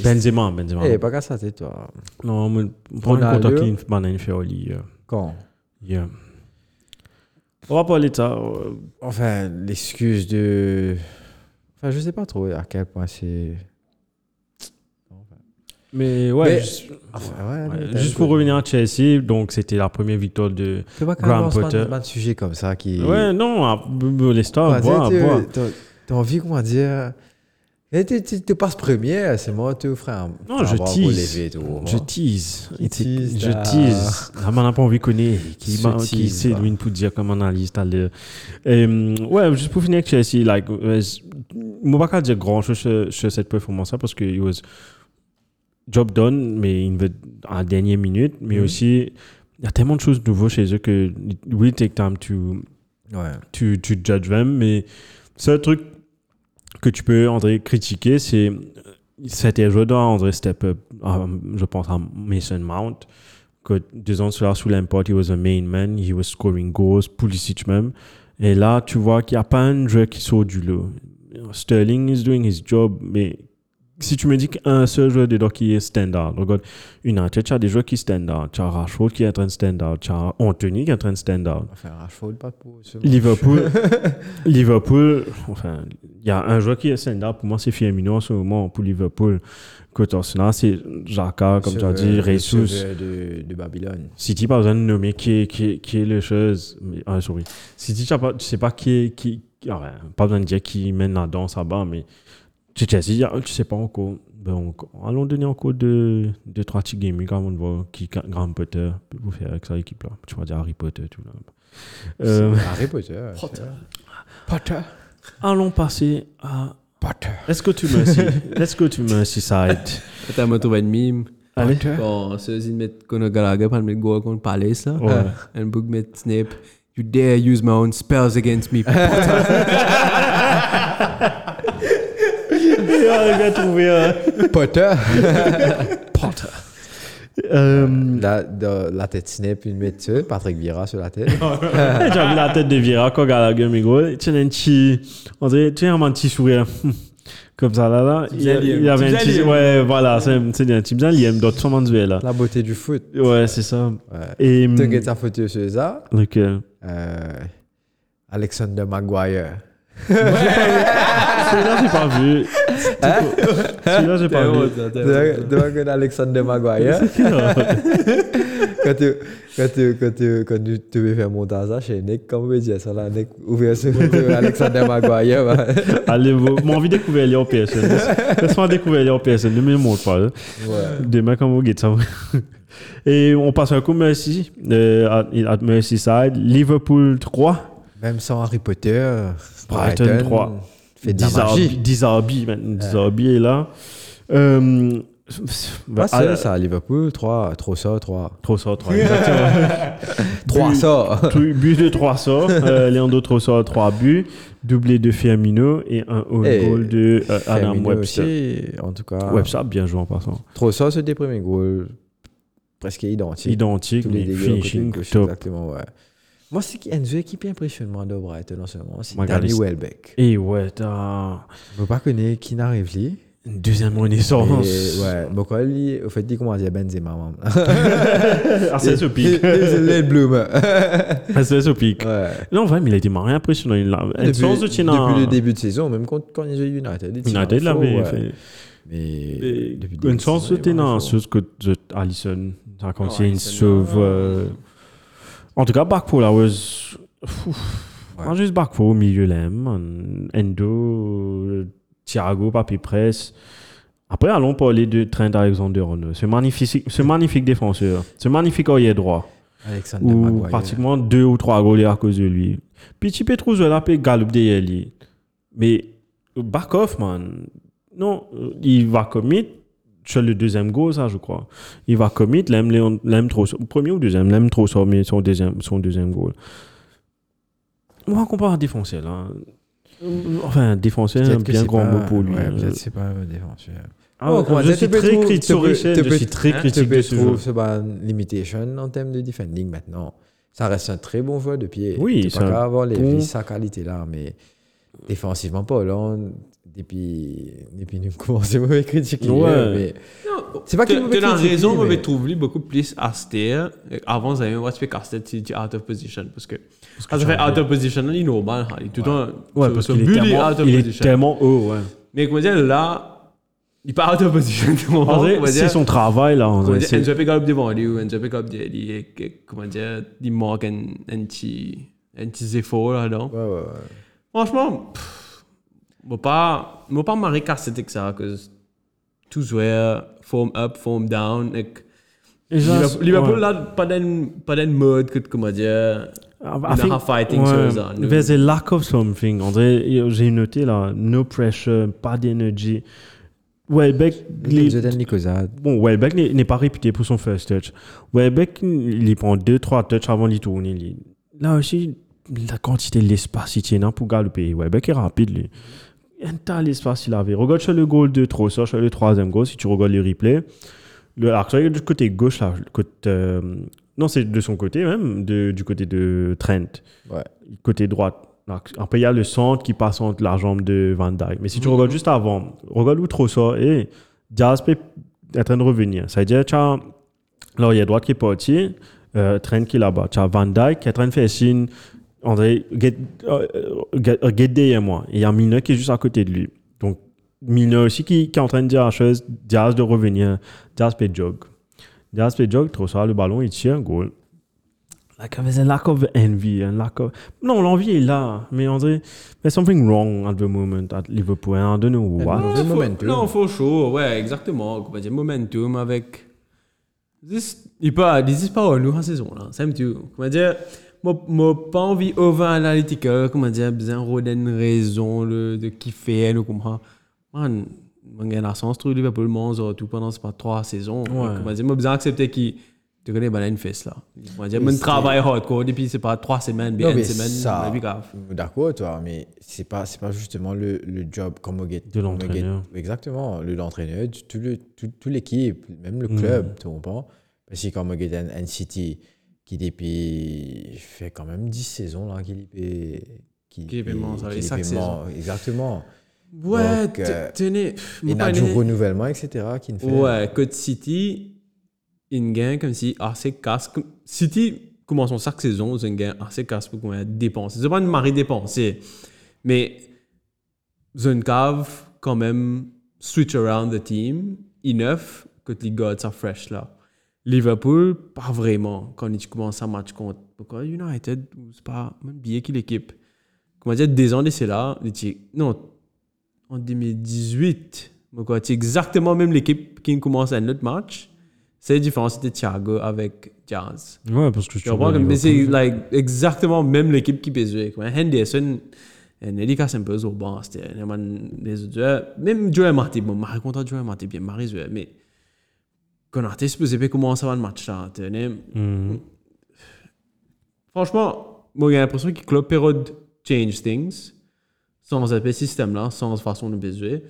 Benzema, Benzema.
Eh, pas qu'à ça, t'es toi.
Non, mais une
Ronaldo.
compte qui est banane fait au lit. euh,
Quand?
Yeah. On va parler de ça. euh,
Enfin, l'excuse de. Enfin, je sais pas trop à quel point c'est.
Mais ouais,
Mais-
juste,
Enfin, ouais,
ouais,
mais t'as
juste
un
pour revenir à Chelsea, donc c'était la première victoire de.
C'est pas
Graham Potter.
un sujet comme ça qui.
Ouais, non, l'histoire, bois, bois.
T'as envie, comment dire. Tu passes premier, c'est moi, tu frère.
Non, je tease.
Tout,
Je
moi.
tease. Je tease. Man n'a pas envie de connaître. Qui,
Je
lui, pour dire comme analyste à l'heure. Euh, ouais, juste pour finir avec Chelsea, like, je ne vais pas dire grand chose sur, cette performance-là parce que it was job done, mais il veut à la dernière minute. Mais
Mhm.
aussi, il y a tellement de choses nouveaux chez eux que it will take time to, tu, tu judges them, mais c'est un truc que tu peux, André, critiquer, c'est c'était joué dans André Step Up, euh, je pense à Mason Mount, que deux ans cela sous l'import, he was a main man, he was scoring goals, Pulisic même. Et là, tu vois qu'il n'y a pas un joueur qui sort du lot. Sterling is doing his job, mais si tu me dis qu'un seul joueur dedans qui est stand-out, regarde, United, tu as des joueurs qui stand-out, tu as Rashford qui est en train de stand-out, tu as Anthony qui est en train de stand-out.
Enfin, Rashford, pas pour.
Liverpool, Liverpool, enfin, il y a un joueur qui est stand-up. Pour moi, c'est Firmino en ce moment pour Liverpool. Côté Arsenal, c'est Jaka, comme tu as dit,
sauveur de, de Babylone.
City, pas besoin de nommer qui est, qui est, qui est le chose. Mais, ah, sorry. City, tu ne sais pas qui est. Qui, ouais, pas besoin de dire qui mène la danse là-bas, mais Chelsea, tu ne sais pas encore. Ben, on- allons donner encore deux, deux trois petits gaming avant de voir qui Grand Potter peut vous faire avec sa équipe-là. Tu vas dire Harry Potter, tout là. Euh,
Harry Potter.
Potter.
Potter.
Allons passer à
Potter.
Let's go to Mercy. Let's go to Merseyside.
Attends, moi, trouvé une mime.
Allez.
Quand ceux-ci mettent Conor Gallagher, pas mettre goal contre Palace, là.
Ouais.
Un book met Snape. You dare use my own spells against me.
Il a trouvé un
Potter.
Potter. Euh,
la, de, la tête snap, une médecin, Patrick Vieira sur la tête.
J'ai vu la tête de Vieira quand Gallagher mais gros. Tu as un petit, on dirait, tu as un petit sourire. Comme ça, là, là. Il, il
liam.
avait un petit, ouais, voilà, c'est c'est un petit bien liam d'autres sont manuels, là.
la beauté du foot.
Ouais, c'est ça.
Ouais.
Et,
Tu as ta photo sur ça.
lequel?
Euh, Alexander Maguire.
Celui-là, j'ai pas vu. Celui-là, j'ai pas vu.
Tu vois que Alexander Maguire, quand tu, quand tu, quand tu, quand tu, tu veux faire monter ça chez Nick, comment on dire ça là, Nick, ouvrir ce Alexander Maguire, bah,
Allez, vous- mon envie de découvrir les PSN. Laisse- Laisse-moi découvrir les PSN. Ne me montre pas. là.
ouais.
Demain, comme vous guettez ça. Et on passe un coup Mercy, euh, à, à Merseyside. Liverpool 3.
Même sans Harry Potter,
Brighton
Brighton,
3.
Fait de la
Dizarbi,
magie.
Dizarbi est là. Euh, ah,
ça, à Liverpool, 3, trop ça, 3.
Trop ça, 3. Exactement.
3 ça.
Tout- but de 3 sorts. Euh, Leandro Trossard, 3 buts. Doublé de Firmino et un own
Et
goal de euh, Adam Webster.
aussi, en tout cas.
Webster, bien joué en passant.
Trop ça, c'est des premiers goals presque identiques.
Identique,
Tous les côté
finishing top.
Exactement, ouais. Moi, c'est qu'il y a une équipe qui impressionne moi de Brighton en ce moment, c'est Danny
Magalhaes.
Welbeck.
Et ouais, t'as
Je ne pas connaître qui n'arrive là.
une deuxième
Et,
renaissance.
ouais, bon, quand il, au fait, il commence à dire Benzema. maman.
Ah, c'est ce pic.
C'est le bloom.
Ah, c'est ce pic.
Ouais.
Non, vraiment, il a été marré impressionnant. Il a une
Depuis,
sens de Tina.
depuis le début de saison, même quand, quand il jouait United. il tient
United
faux,
l'avait
ouais.
fait.
Mais
Et
depuis le début
Une
de
chance
saison,
de
est vraiment
ce que de Allison. Ça, une sauve. euh, En tout cas, Bakpo, là, was.
Ouais.
Juste Bakpo au milieu, là. Endo, Thiago, Papi Press. Après, allons parler de Trent Alexander-Arnold. Ce magnifique, ce magnifique défenseur. Ce magnifique oeil droit.
Alexander
Ou
Maguire.
pratiquement deux ou trois goals à cause de lui. Là, puis Gallup derrière lui. Mais back off, man. Non, il va commit sur le deuxième goal, ça, je crois. Il va commit, l'aime, trop, premier ou deuxième, l'aime trop mais son deuxième, son deuxième goal. Moi, on compare à défenseur, là. Euh, Enfin, défenseur, bien
c'est
grand
pas-
mot pour lui.
Ouais,
Euh,
peut-être que c'est pas un défenseur.
ah,
Oh,
je suis
tu
très
trouver-
critique,
tu tu
je suis très
hein,
critique
Tu
de ce jeu.
c'est limitation en termes de defending maintenant. Ça reste un très bon joueur de pied.
Oui,
tu
c'est
pas avoir les sa qualité là, mais défensivement pas. Là, on- depuis, depuis nous commençons mauvais critiquer.
Ouais.
mais C'est pas
Tu
mauvais
as
critiquer,
raison,
mais-
mais trouve lui beaucoup plus austère. Avant, vous avez un respect Castet, tu dis out of position. Parce que quand tu fais out of position, il est normal. Il est tout le temps.
Ouais,
ce-
parce
ce
qu'il est,
but,
tellement- haut, ouais.
Mais comment dire, là, il est pas out of position.
C'est son travail, là.
dire,
c'est-
Enzo Pick devant lui, ou et que- comment dire, il manque un un petit un petit effort là-dedans.
Ouais, ouais, ouais.
Franchement, moi pas, moi pas Castet avec ça, parce que tout joueur, form up, form down,
ça,
Liverpool, Liverpool
ouais.
pas d'un pas d'un mode que comment dire,
I
il
think-
a fighting
ouais,
sur ça. nous.
There's a lack of something. André, j'ai noté là, no pressure, pas d'énergie. Welbeck, bon, Welbeck n'est pas réputé pour son first touch. Welbeck, il prend 2-3 touches avant de tourner. Là aussi, la quantité de l'espace qu'il tient pour galoper. Welbeck est rapide, lui. Un tas d'espace qu'il avait. Regarde sur le goal de Trossard, sur le troisième goal, si tu regardes le replay. Le action est du côté gauche, là. le Côté, euh, non, c'est de son côté même, de- du côté de Trent.
Ouais.
Côté droite. Après, il y a le centre qui passe entre la jambe de Van Dyke. Mais si tu regardes juste avant, regarde où Trossard est, Diaz est en train de revenir. Ça veut dire, tu as l'arrière droite qui est parti, euh, Trent qui est là-bas. Tu as Van Dyke qui est en train de faire signe, André, get, euh, get, euh, get derrière moi. Et il y a Mina qui est juste à côté de lui. Donc, Mina aussi qui, qui est en train de dire la chose, Diaz de revenir, Diaz peut jog. Diaz peut jog, Trossard, le ballon, il tire un goal. Like, there's a lack of envy, un lack of... Non, l'envie est là, mais André, there's something wrong at the moment at Liverpool, and I don't know what.
non,
faut-
momentum.
Non, faut chaud, ouais, exactement. Comment dire, momentum avec. This- Il peut, this is pas nous en saison là. Un petit. Comment dire, moi, moi pas envie over analytical, comment dire, besoin de une raison le- de kiffer, nous comprend. man, on gagne la sens, trouve Liverpool, Monza, tout pendant c'est pas trois saisons. On va dire, moi, besoin d'accepter qu'il te connaît, ben, une fesse là. On va dire,
Oui,
mon
c'est-
travail hardcore, depuis c'est pas trois semaines, bien une semaine,
ça-
on.
D'accord, toi, mais c'est pas, c'est pas justement le, le job comme on get-
De l'entraîneur.
on get- Exactement, le l'entraîneur, tout le, tout, tout l'équipe, même le club, tu comprends? Parce que comme on get un, un City qui depuis fait quand même 10 saisons là, est
paiement, ça,
est
chaque
paiement, Exactement.
Ouais,
Donc, euh,
tenez,
Il y a du renouvellement, etc. qui ne fait.
Ouais, Code City, il gagne comme si assez casse. City commence son chaque saison, ils gagne assez casse pour qu'on ait dépensé. C'est pas une marée dépensée, mais une cave quand même switch around the team, enough que les gars sont fresh là. Liverpool, pas vraiment. Quand ils commencent un match contre United, c'est pas même bien qui l'équipe. Comment dire, des ans c'est là, ils disent, non, en 2018, donc, c'est exactement même l'équipe qui commence un autre match. C'est la différence, c'était Thiago avec Jazz.
Ouais, parce que
Tu
vois
mais c'est like, exactement même l'équipe qui peut jouer. Henderson, casse un peu au banc. C'était les autres joueurs. Même Joel Marty, bon, Marie content Joel Marty, bien Marie jouait, mais on ça va le match là. tu sais,
Mhm.
Franchement, moi j'ai l'impression que Club Perraud change things sans ce système là, sans façon de jouer.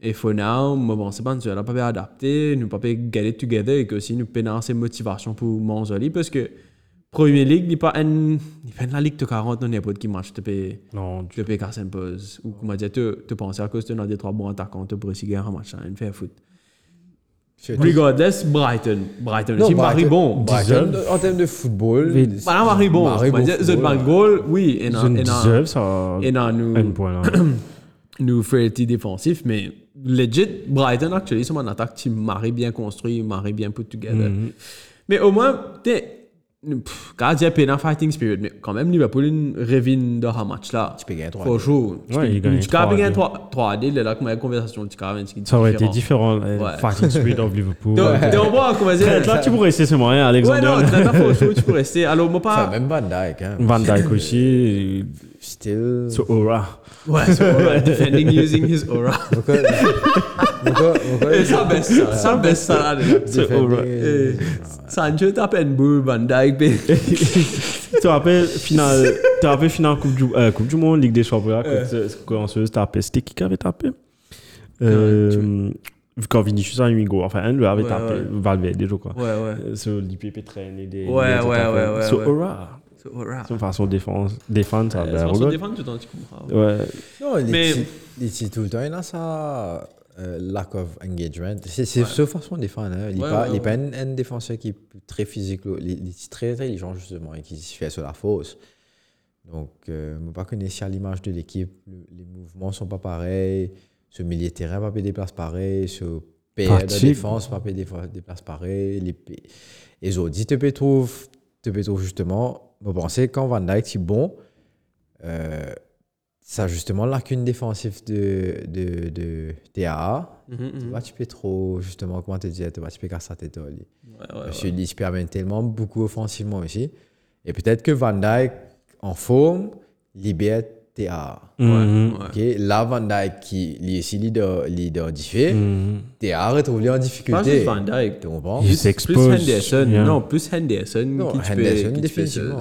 Et for now, moi bon, c'est pas nous là pas bien adapter, nous pas bien get it together et que aussi nous pénons ces motivations pour manger parce que Premier League, il n'est pas une, il fait la Ligue de 40 dans n'importe qui match, tu peux,
Non,
tu casser un pause. Ou comment dire, tu, tu penses à cause tu as des trois bons attaquants, tu pourrais gagner un match, une fait foot. Regardless, Brighton, Brighton
Non,
aussi, Marie
Brighton-
bon.
Brighton, en termes de football.
Mais-
Voilà, Marie bon.
Football,
Bank Goal, oui, et non,
deserve ça.
et non, nous,
Un point là.
nous frailty défensif, mais legit, Brighton, actually, c'est une attaque qui marie bien construit, marie bien put together.
Mhm.
Mais au moins, t'es, pff, quand il y a en fighting spirit, mais quand même, Liverpool, une revine dans un match là?
Tu peux gagner 3
For sure.
Ouais, il gagne
Tu peux gagner
3-2.
3-D, là, comme la conversation, tu peux gagner
Ça aurait été différent. euh,
Ouais.
Fighting Spirit of Liverpool.
Donc, donc, on voit, comment dire.
Là, tu pourrais essayer ce moyen,
Ouais,
Alexander.
non, très bien, for sure, tu peux rester. Alors, moi, pas.
même Van Dijk. Hein.
Van Dijk aussi.
Still.
So aura.
Ouais, so, ouais, defending using his aura.
Pourquoi- pourquoi- pourquoi-
Et ça baisse ça, ça baisse ça, là.
Defending-
aura.
Eh, Sancho tape une boule, Van ben.
Tu te rappelles, finale, tu te rappelles, finale Coupe du, euh, coupe du Monde, Ligue des Champions, quand tu as tapé, c'était qui qui avait tapé? Euh, Quand Vinicius a eu goal. Enfin, un avait tapé. Valverde, je crois.
Ouais, ouais.
Euh, Sur l'IPP traîne et des.
Ouais, ouais, ouais, ouais,
So
ouais.
aura. C'est une façon de défendre ça.
C'est pour ça
regarde.
défendre tout le temps, tu comprends.
Ouais.
Non,
Mais-
petits tout le temps, il a ça. euh, lack of engagement. C'est c'est sa façon de défendre. Hein. Il n'est pas,
ouais,
il est
ouais.
pas un, défenseur qui est très physique. Il, est très intelligent, justement, et qui se fait sur la fausse. Donc, euh, je ne pas connaître si à l'image de l'équipe, le- les mouvements sont pas pareils. Ce milieu de terrain pas des places pareilles. Ce PR de défense pas places pareilles. Les, les trouver, tu peux trouver justement, je pensais quand Van Dijk est bon, euh, ça justement lacune défensive de, de, de TAA.
Mhm,
Tu
mhm.
vois, tu peux trop, justement, comment te dire, tu vois, tu peux casser la tête Parce qu'il se permet tellement beaucoup offensivement aussi. Et peut-être que Van Dijk, en forme, libère TAA.
Mhm.
Ouais.
Ok, Là, Van Dijk, qui lui aussi leader, leader diffé,
Mhm.
TAA retrouve lui en
Pas
difficulté.
juste Van Dijk.
Tu comprends?
Il
Plus. Henderson.
Yeah.
Non, plus Henderson.
Non,
qui peux-
Henderson,
qui peux
définitivement.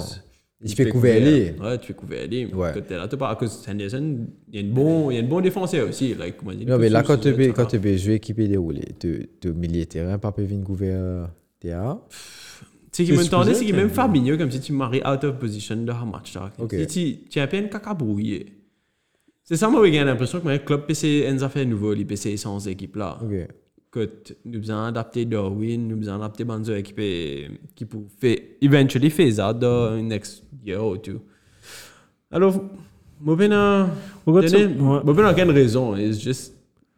Il fait
peux
couvrir lui.
Ouais, tu fais couvrir lui.
Ouais.
Quand t'es là, t'es pas à cause de Henderson, il y a une bon, il y a une bon défenseur aussi. Like, dire,
Non, mais là, quand tu
peux
veux, quand tu veux jouer équipé déroulé, tu tu milieu de terrain, pas venir couvrir TAA.
Ce qui m'entendait, c'est
supposais
que même Fabinho, comme si tu maries out of position dans un match. là.
Ok.
Si tu, tu à peine caca brouillé. C'est ça, moi, j'ai l'impression que le club PC a fait nouveau, les PC sans équipe là. Que nous besoin adapter Darwin, nous besoin adapter Banzo équipe qui peut faire, eventually phase out dans next year or two. Alors, moi,
ça.
moi, ben, aucune raison? It's just,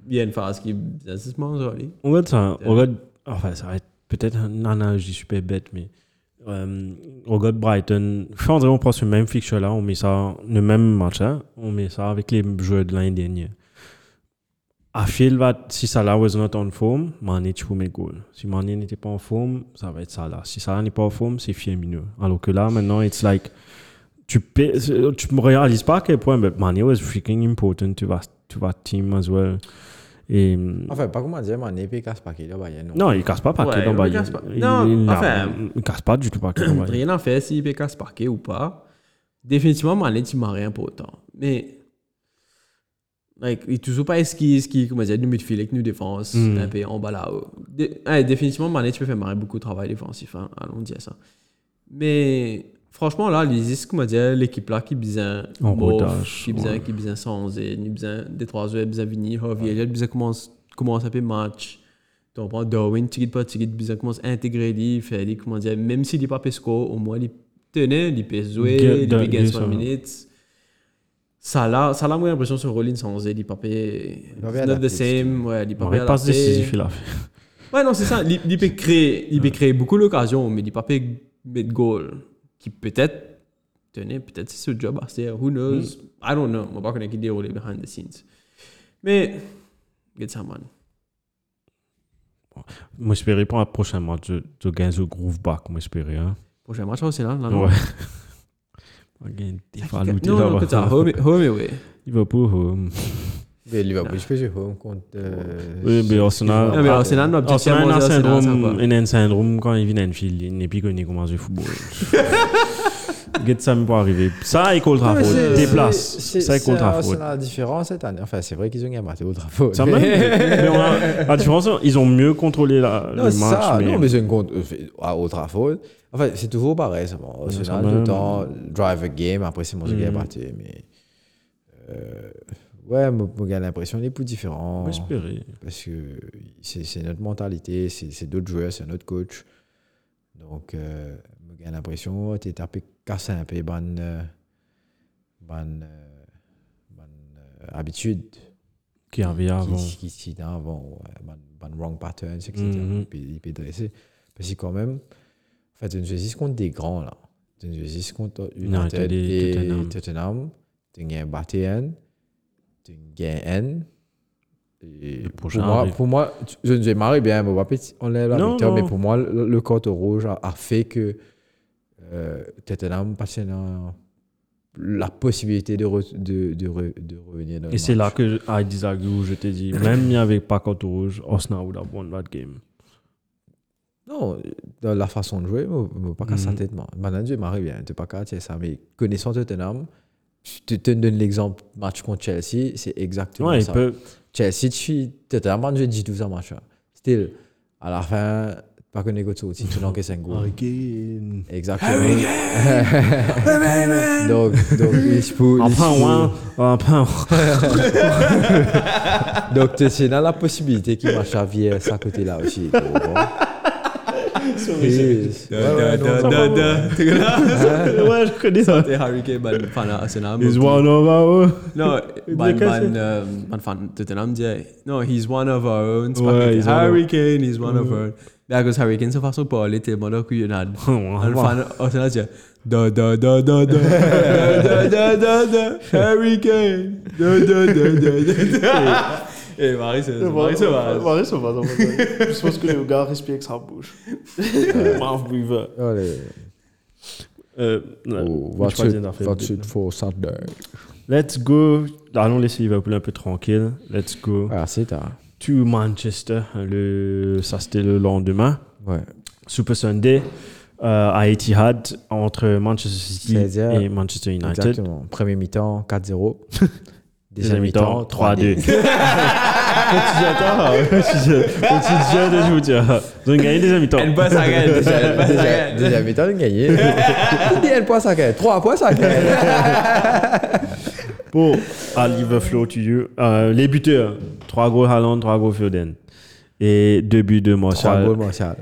il y a une phase qui, c'est là.
On regarde ça. On regarde, enfin, ça va peut-être une analogie super bête, mais euh, regarde Brighton. Enfin, on prend ce même fixture-là, on met ça, le même match, hein, on met ça avec les joueurs de l'année dernière. À fil, si Salah was not en forme, Mané, tu peux mettre goal. Si Mané n'était pas en forme, ça va être Salah. Si Salah n'est pas en forme, c'est Firmino. Alors que là, maintenant, it's like, tu, paies- tu me réalises pas à quel point but money was freaking important to that, to that team as well. Et,
Enfin, pas comment dire, man, épée casse pas qu'il non.
non, il casse pas paquet
Ouais,
dans
il casse pas.
Il-
Non,
il,
enfin-
il casse pas du tout paquet.
Rien à faire si il casse parquet ou pas. Définitivement, Mané, tu m'as rien pour autant. Mais, like, il est toujours pas esquisse qui, comment dire, nous midfield avec nous défense,
Mm.
un peu en bas là-haut. Dé- ouais, définitivement, Mané, tu peux faire marrer beaucoup de travail défensif, hein. allons dire ça. Mais, franchement, là, les comment dire, l'équipe là qui besoin
En rodage,
qui besoin,
ouais.
qui besoin sans et, qui besoin des trois heures, besoin venir, Javier, il besoin commence, commence un peu match. Tu comprends, Darwin, tu pas, tu besoin commence à intégrer lui, faire lui, comment dire, même s'il n'est pas pesco, au moins, il tenait, il peut jouer,
Get-
il peut gagner
ça.
5 minutes. Ça là, ça là, moi, j'ai l'impression sur Rollins sans il pas
pas
not the same, ouais, il pas
décisif.
Ouais, non, c'est ça. Il, il peut créer, il peut créer beaucoup d'occasions, mais il pas peut mettre goal. Qui peut-être, tenez, peut-être c'est ce job à faire. Who knows? I don't know. Va pas connaître qui déroule behind the scenes. Mais, get ça, man.
Moi, j'espérais pour un prochain match de, de gagner le groove back, moi, j'espérais. Hein.
Prochain match, c'est là, là, non?
Ouais. Va des fois à
Non, non,
là-bas.
home, home away.
Il va pour home.
Mais Liverpool, je peux jouer home contre. euh,
Oui, mais Arsenal.
Non, mais Arsenal, notre objectif,
Arsenal a
c'est
syndrome, un syndrome quand il vient en field, il n'est plus connu comment jouer au football. Get ça pour arriver. Ça,
Non, mais
Trafford.
c'est-
Déplace.
c'est-
Ça, il
c'est
compte
un-
Trafford.
C'est la différence cette année. Enfin, c'est vrai qu'ils ont gagné au Trafford.
Ça même. mais on a- la différence, ils ont mieux contrôlé la,
Non,
le
c'est
match.
ça.
mais...
Non, mais c'est une compte euh, à Old Trafford. Enfin, c'est toujours pareil. Ça, bon, Arsenal, tout
même.
le temps, drive a game. Après, c'est mon jeu qui est
Mm.
parti. Mais. euh, ouais, moi, j'ai l'impression qu'il est plus différent.
On va espérer.
Parce que c'est notre mentalité, c'est d'autres joueurs, c'est notre coach. Donc, euh, j'ai l'impression que tu es tapé cassé un peu bonne, euh, bonne, euh, bonne euh, habitude
Qui avait avant.
qui, qui, qui avant, ouais, bonne, wrong patterns, etc.
Mhm.
Il peut- Il peut dresser. Parce que quand même, en fait, tu choisis contre des grands là. Tu choisis contre United
United et
et
Tottenham.
Tottenham. Tu gagnes Batien, tu gagnes N. Et pour moi, pour moi, je ne marre bien, mais on pas enlève la
Non,
victoire, mais
non.
pour moi, le, le carton rouge a, a fait que euh, Tottenham passait dans la possibilité de, re- de, de, re- de revenir dans
Et c'est là que disagree où je t'ai dit, même il avait pas contre rouge, Arsenal would have won that game.
Non, dans la façon de jouer, je ne pas casser la
Mhm.
tête. Maintenant, je m'arrive bien, tu pas casser ça. Mais connaissant Tottenham, je te, te donne l'exemple, match contre Chelsea, c'est exactement ça. Chelsea, tu es un match de 12 ans, match. Still, à la fin, pas que négocie aussi, tu n'en que 5 goals. Exactement. Donc, donc, il
se
peut. En
prend un.
Donc, tu as la possibilité qu'il marche à vie à côté-là aussi. Yes. Ouais, ouais, non, ça va.
ouais, je connais ça.
C'est Harry Kane, man, fan Arsenal.
He's one of our.
No,
Il
man,
dit que
man, euh, man fan Tottenham dit, no, he's one of our own. C'est
Ouais,
pas que
he's one
Harry Kane, he's one of our own. Mais parce que Harry Kane, sa façon de parler, tellement là qu'il y en a. Un fan Arsenal dit, da da da da da da da da da Harry Kane, da da da da da. Eh, Marie, c'est Marie, c'est Marie.
Marie, ça va. ça va. Je pense que le gars respire avec sa bouche.
Mouth breather.
Allez.
Euh,
Oh, what's it,
fait
what's it for Saturday?
Let's go. Allons laisser Liverpool un peu tranquille. Let's go.
Ah, c'est tard.
To Manchester. Le, ça, c'était le lendemain.
Ouais.
Super Sunday. euh, à Etihad entre Manchester City et Manchester United.
Exactement. Premier mi-temps, 4-0.
Deuxième mi-temps, 3-2.
Petit
attends, vous. Ils ont gagné deuxième mi-temps.
Elle passe à gagner.
Mi-temps, ils ont gagné. Elle passe à gagner. 3 à.
Bon, à tu dis. Euh, les buteurs, 3 gros Haaland, 3 gros Foden. Et 2 buts de
Marshall.
3
goals
Marshall.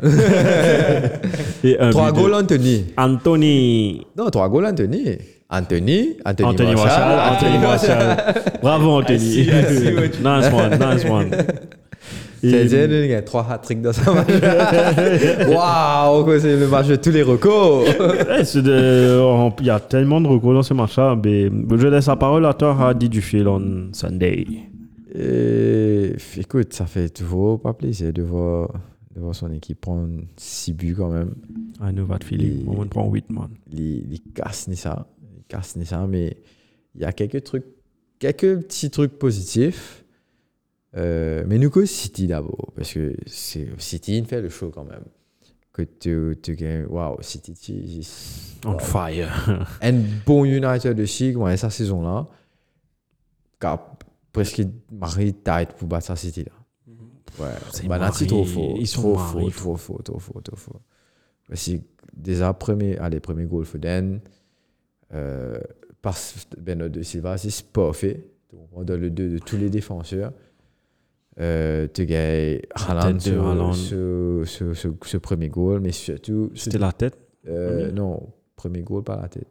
3
goals Anthony.
Anthony.
Non, 3 goals Anthony. Anthony, Anthony,
Anthony Martial. Anthony Martial. Bravo, Anthony.
See what you-
nice one, nice one. Et-
C'est-à-dire, il y a trois hat-tricks dans sa match. Waouh, c'est le match de tous les
de- on- Il y a tellement de recours dans ce match-là. Je laisse la parole à toi, Hadi Dufil, on Sunday.
Et, écoute, ça fait toujours pas plaisir de voir, de voir son équipe prendre 6 buts quand même.
I know that feeling. On prend 8, man.
Il casse ni ça. Casse ni ça, mais il y a quelques trucs, quelques petits trucs positifs. Euh, mais nous, City d'abord, parce que c'est City, il fait le show quand même. Que tu, tu gagnes, waouh, City, tu-
On fire.
un bon United aussi, comme sa saison-là, qui a presque marqué tête pour battre sa City là. Ouais,
C'est
bah, trop fort.
ils sont
trop fort, trop fort, trop fort, trop fort. Parce que déjà, premier, allez, premier goal Foden, euh, par Bernardo de Silva, c'est parfait. On donne le 2 de tous les défenseurs. Euh, tu gagnes Haaland sur, ce premier goal, mais surtout.
C'était la tête?
Euh,
Premier?
non, premier goal par la tête.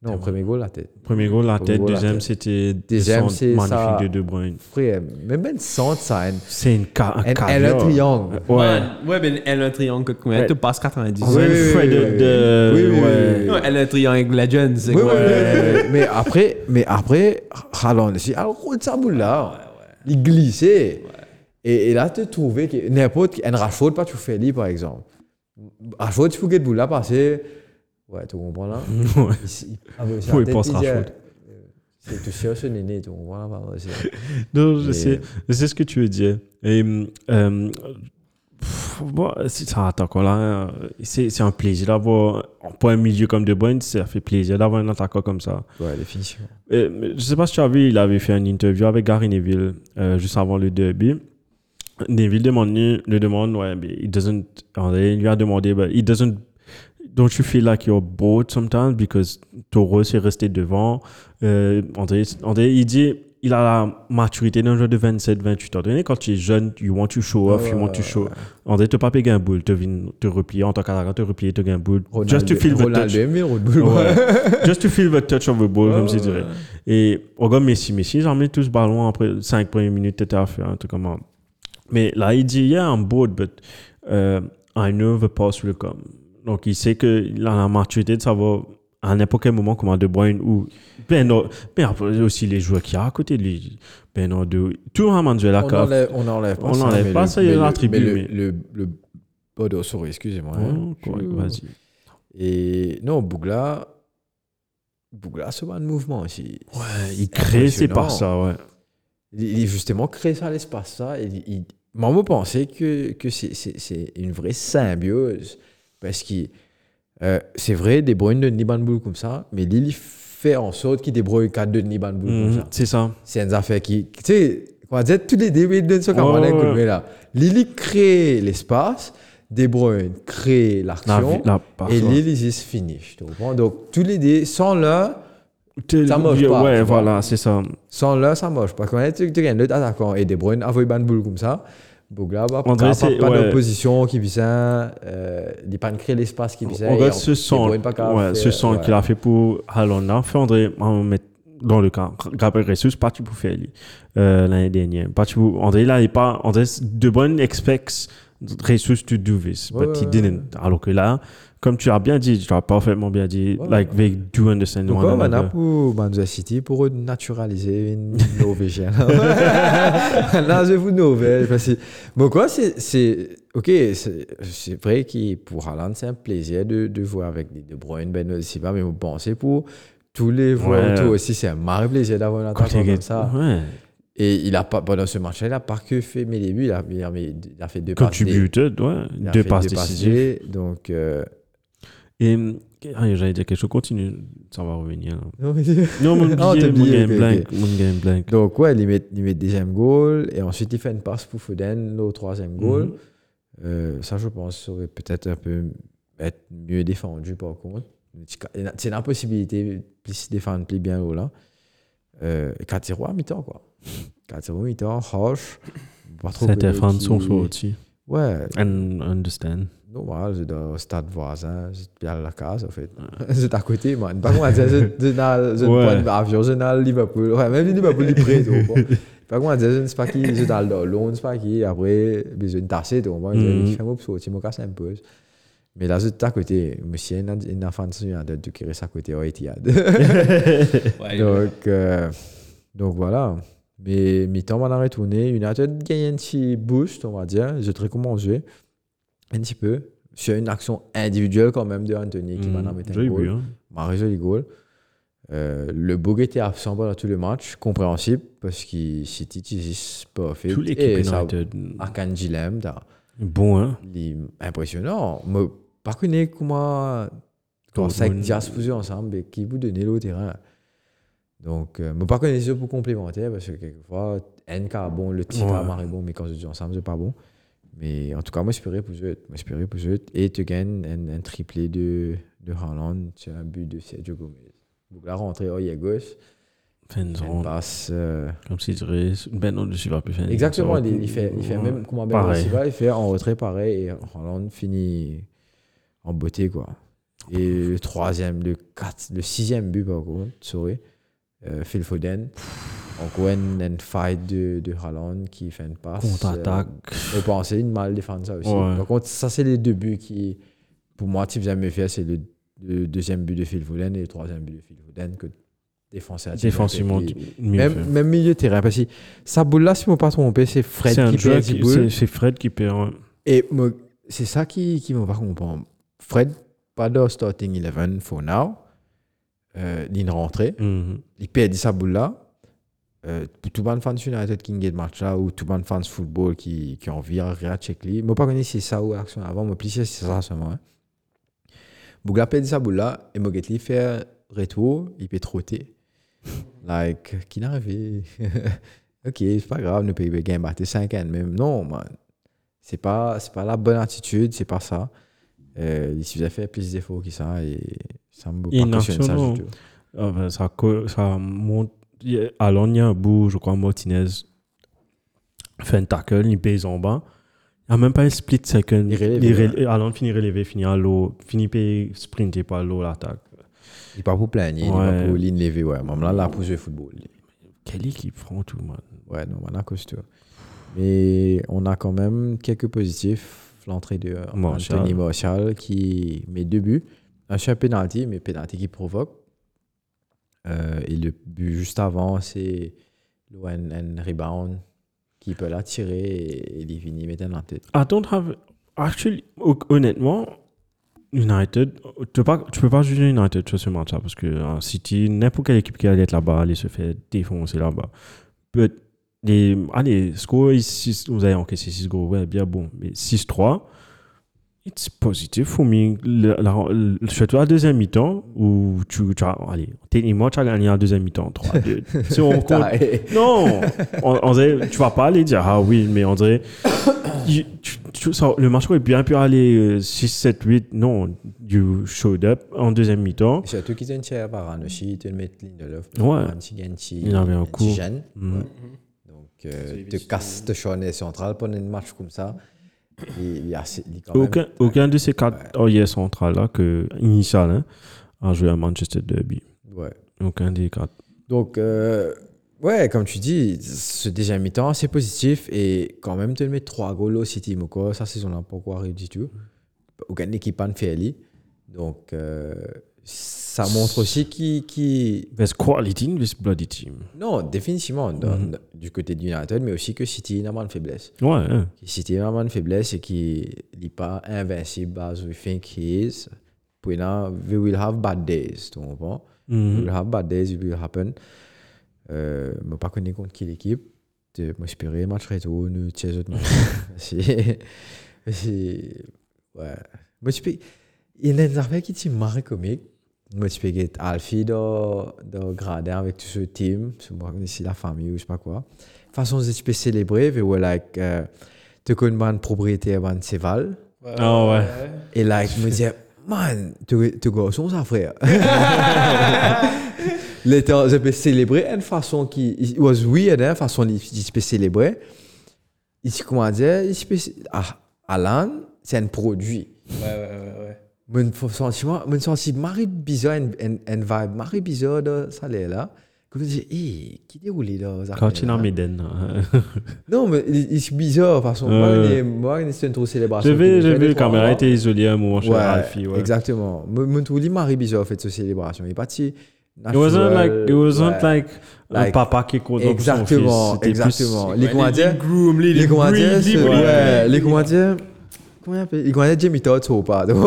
Non, premier goal la tête.
Premier goal, la
Premier
tête. Deuxième, c'était
Deuxième, c'est
magnifique
ça.
de De Bruyne.
Frère, même ben sans ça, un,
C'est une ca un
un,
caviar.
un triangle.
Ouais.
Ouais, ben elle a un triangle
Ouais.
tu passes 90.
Oui, oui, oui, de- de-
oui, oui,
ouais.
oui,
elle a un triangle Legends. c'est
Oui,
quoi?
oui, oui, mais après, mais après, Haaland aussi, alors de sa boule là, il glissait. Et, et là, tu trouvais que n'importe qui, un Rashford, pas tu fais lui par exemple. Rashford, tu peux que boule là passer. Ouais, tu comprends là?
Ouais.
Il, il, ah, mais c'est
Oui,
la tête,
pense
il dit,
Rashford.
euh, C'est tu cherches ce néné, tu comprends là? c'est-
Non, je sais, je sais ce que tu veux dire. Et, euh, c'est euh, c'est c'est un plaisir d'avoir, pour un milieu comme De Bruyne, ça fait plaisir d'avoir un attaquant comme ça.
Ouais, définition.
Et, je sais pas si tu as vu, il avait fait une interview avec Gary Neville euh, juste avant le derby. Neville demande, le demande, ouais, it doesn't, il lui a demandé, but it doesn't, don't you feel like you're bored sometimes because Toro s'est resté devant? Euh, André, André, il dit, il a la maturité d'un joueur de 27, 28 ans. Quand tu es jeune, you want to show off, you want to show. André, tu pas pégué un boule, tu te replier en tant qu'attaquant, te replier, gagner un boule. Just to feel the touch. Ouais. Just to feel the touch of the ball, comme je dirais. Et regarde Messi, Messi, ils ont mis tous ce ballon après 5 premières minutes, t'étais à faire un truc comme ça. Mais là, il dit, yeah, I'm bored, but uh, I know the pass will come. Donc, il sait qu'il a la maturité de savoir à n'importe quel moment comment De Bruyne ou ben mais après aussi les joueurs qui a à côté de lui. Ben non, de, tout le monde la
On enlève, on enlève pas
On
ça.
enlève pas
le-
ça, il y a l'attribut,
mais
mais-
Le, le, le, sorry, excusez-moi. hein.
Oh,
Je-
vas-y.
Et non, Bougla, Bougla, c'est un mouvement aussi.
Ouais, il crée, c'est par ça, ouais.
Il, il justement crée ça, l'espace, ça. Et il, il- moi, je pensais que, que c'est une vraie symbiose. Parce que euh, c'est vrai, des Bruyne de Niban Boule comme ça, mais Lille fait en sorte qu'il débrouille 4 de Niban Boule comme
Mhm,
ça.
c'est ça.
C'est une affaire qui. Tu sais, on va dire tous les débuts de ce qu'on là. Lily crée l'espace, De Bruyne crée
La,
l'action,
la,
et. Lille, ils se finish. Donc, tous les dés, sans là, Ça marche pas,
Ouais, voilà, c'est ça.
sans là, ça marche pas. Quand tu gagnes l'autre attaquant et De Bruyne a une boule comme ça,
C'est-
pas
ouais.
d'opposition qui puisse, euh, il pas créer l'espace.
On regarde ce son, ouais, ce son qu'il a fait pour Haaland. Fait André, on dans le cas. Gabriel Jesus, pas tu pour faire lui, euh, l'année dernière. Pas tu pour, André, là, il pas, André, De Bruyne expects do this,
Ouais,
but he
ouais,
didn't. Alors que là, comme tu as bien dit, tu as parfaitement bien dit,
Ouais,
like, they do understand
Donc,
one
on a
another.
pour Manchester City pour naturaliser une Norvégienne. Là, je vous que, bon, quoi, c'est, c'est, ok, c'est, vrai que pour Haaland, c'est un plaisir de, de voir avec des De Bruyne, Ben Silva, mais vous pensez pour tous les
Ouais.
autour aussi, c'est un marré plaisir d'avoir un attaquant comme ça.
Ouais.
Et il a pas, pendant ce match-là, il a pas que fait mes débuts, il a, il a, il a fait deux passes.
Contributed, ouais. Deux passes décisives.
dé, Donc, euh,
Et, ah, j'allais dire quelque chose, continue, ça va revenir. là.
non, mais-
Non, mon billet, mon game
ok,
blank, mon game blank.
Donc, ouais, il met, il met deuxième goal et ensuite il fait une passe pour Foden, le troisième goal.
Mhm.
Euh, ça, je pense, ça aurait peut-être un peu être mieux défendu par contre. C'est une impossibilité de se défendre plus bien haut là. Euh, 4-0 à mi-temps, quoi. 4-0 à mi-temps, harsh. Pas trop
C'était François aussi.
Ouais,
And understand.
Normal, c'est dans le stade voisin, c'est bien à la case en fait. c'est à côté, man. Par contre, c'est dans
Ouais.
d'avion, c'est dans Liverpool. Ouais, même Liverpool, il est prêt. Par contre, c'est pas qui, c'est dans le Londres, c'est pas qui, après, besoin de tasser, tu comprends.
Mhm.
Il fait un peu sortir, mon cas, c'est un peu. Mais là, c'est à côté. Monsieur, une enfant de qui reste à côté, au Etihad. Donc, euh, donc voilà. Mais mi-temps, on a retourné. United gagne un petit boost, on va dire. J'ai très comment jouer. Un petit peu. Sur une action individuelle quand même de Anthony qui m'a
Mm,
mis un goal.
hein.
m'a résolu le goal. Euh, le Bourg était absent pendant tout le match, compréhensible, parce que City utilise pas fait.
Tout l'équipe
Et ça,
United.
Arkan Gillem, t'as-
Bon, hein.
impressionnant. Mais pas connaître comment, ça
Dortmund.
Diaz posé ensemble et qui vous donnez le terrain. Donc, euh, mais pas connaître ça pour complémentaire, parce que quelquefois, NK bon, le petit
Ouais.
marre bon, mais quand je dis ensemble, c'est pas bon. Mais en tout cas, moi, j'espérais pour eux. Moi, j'espérais pour eux. Et tu gagnes un, un triplé de, de Haaland, as un but de Sergio Gomez. Donc la rentrée, oh, il est gauche,
Fait une
une
zone.
passe. euh,
Comme si tu dirais, ben non, je suis pas plus fan.
Exactement, il, il fait, il fait
Ouais.
même comment Ben. Silva, il fait en retrait pareil et Haaland finit en beauté quoi. Et le troisième, le quatre, le sixième but par contre, sorry, euh, Phil Foden. Encore une, une fight de, de Haaland qui fait une passe.
Contre-attaque.
Euh, on pensait une mal défendre ça aussi.
Ouais.
Par contre, ça c'est les deux buts qui, pour moi, jamais fait, c'est le, le deuxième but de Phil Foden et le troisième but de Phil Foden que défenseur.
Défensivement,
Et-
mieux
même, même milieu de terrain. Parce que sa boule là, si je ne me pas trompé, c'est Fred qui perd
c'est- Fred qui perd.
Et c'est ça qui ne m'a pas comprendre. Fred, pas de starting 11 for now. Euh, il est rentré.
Mhm.
Il perd sa boule là. Euh, pour tout le monde fans United qui gagne match là, ou tout le monde fans football qui, qui ont envie de regarder check lui. Moi, pas si c'est ça ou action avant. Moi, plus c'est ça seulement. Hein. Bougla perd sa boule là. Et Moget lui fait retour. Il peut trotter. Like, qui n'arrive Ok, c'est pas grave, ne peut pas gagner battre 5 ans même. Non, man. C'est pas, c'est pas la bonne attitude, c'est pas ça. Euh, il suffisait de faire plus d'efforts que ça et ça me pas ça.
Ah ben, ça, co- ça monte. A- Alors, il y a un bout, je crois, Martinez fait un tackle, il pèse en bas. Il n'y a même pas un split second.
Il relève,
Il
ouais.
rel- Alon finit relevé, finit à l'eau, finit par sprinter par l'eau l'attaque.
Il n'est pas pour plaigner, il n'est pas pour ligne levée. Ouais, même là, là, pour jouer au football.
Quelle équipe prend tout, man.
Ouais, non, on a costaud. Mais on a quand même quelques positifs. L'entrée de
Martial.
Anthony Martial qui met deux buts. Un un penalty, mais penalty qui provoque. Euh, et le but juste avant, c'est le un rebound qui peut la tirer et, et il finit en tête.
I don't have. Actually, ho- honnêtement, United, tu peux pas, tu peux pas juger United sur ce match-là parce que euh, City, n'importe quelle équipe qui allait être là-bas, allait se faire défoncer là-bas. But, les, allez, score, vous avez encaissé 6 goals, ouais, bien bon. Mais 6-3, it's positive for me. Le- la- le- surtout à deuxième mi-temps, où tu, tu as, allez, techniquement, tu as gagné à deuxième mi-temps, 3-2. si on compte non, on, on dirait, tu vas pas aller dire ah oui, mais on dirait you- tu- tu- ça- le match aurait bien pu aller euh, 6, 7, 8. Non, you showed up en deuxième mi-temps.
Surtout qu'ils ont une tiers par an aussi, ils te mettent ligne de l'offre.
Ouais.
Un petit gain, un petit-
Il avait un coup.
jeune.
Mhm.
Ouais. Donc, euh, te casse te charnier central pendant un match comme ça. Et il y a il même-
Aucun, aucun de ces quatre arrières centrales là que initial hein, a joué à Manchester Derby.
Ouais.
Aucun des quatre.
Donc, euh, ouais, comme tu dis, ce deuxième mi-temps, c'est positif. Et quand même, te mettre trois goals au City Moko, ça, saison là, pas quoi arrive du tout. Aucune équipe en fait ali. Donc, euh, ça montre aussi qui. qui...
There's quality in this bloody team.
Non, définitivement, dans-
Mhm.
du côté de United, mais aussi que City pas de faiblesse.
Ouais, hein.
City pas de faiblesse et qui n'est pas invincible as we think he is. Puis là, we will have bad days, tu comprends?
Mhm.
You will have bad days, it will happen. Euh, je ne pas connaître contre qui l'équipe. Je match tiens matchs. C'est. Ouais. Moi, je peux. Il y a une affaire qui est marré comique. Moi, je peux être Alfie dans dans gradin avec tout ce team. C'est la famille ou je sais pas quoi. Façon, je peux célébrer, mais ouais, like. Euh, tu connais un propriétaire, un Céval.
Ah ouais.
Et là, je me disais, man, tu tu garçon, ça frère. L'état, je peux célébrer une façon qui. It was weird, hein, façon il peut célébrer. Il se comment dire, il se peut. Ah, Alan, c'est un produit.
Ouais, ouais, ouais. ouais.
Mon sentiment, mon sentiment, Marie bizarre, une vibe, Marie bizarre de ça là? Comme je dis, hé, qui déroule là?
Quand tu n'as hein.
Non, mais il, il est bizarre, de toute façon. Moi, c'est une trop célébration.
J'ai vu, j'ai vu, la caméra était isolée à un moment chez Alfie. Ouais.
exactement. Mon tout dit Marie bizarre fait cette célébration. Il est parti.
It wasn't like, it wasn't like, un papa qui son
Exactement, exactement. Les comment dire
groom, les
Les Comment il appelle Les comment dire Jimmy Todd ou pas? Donc-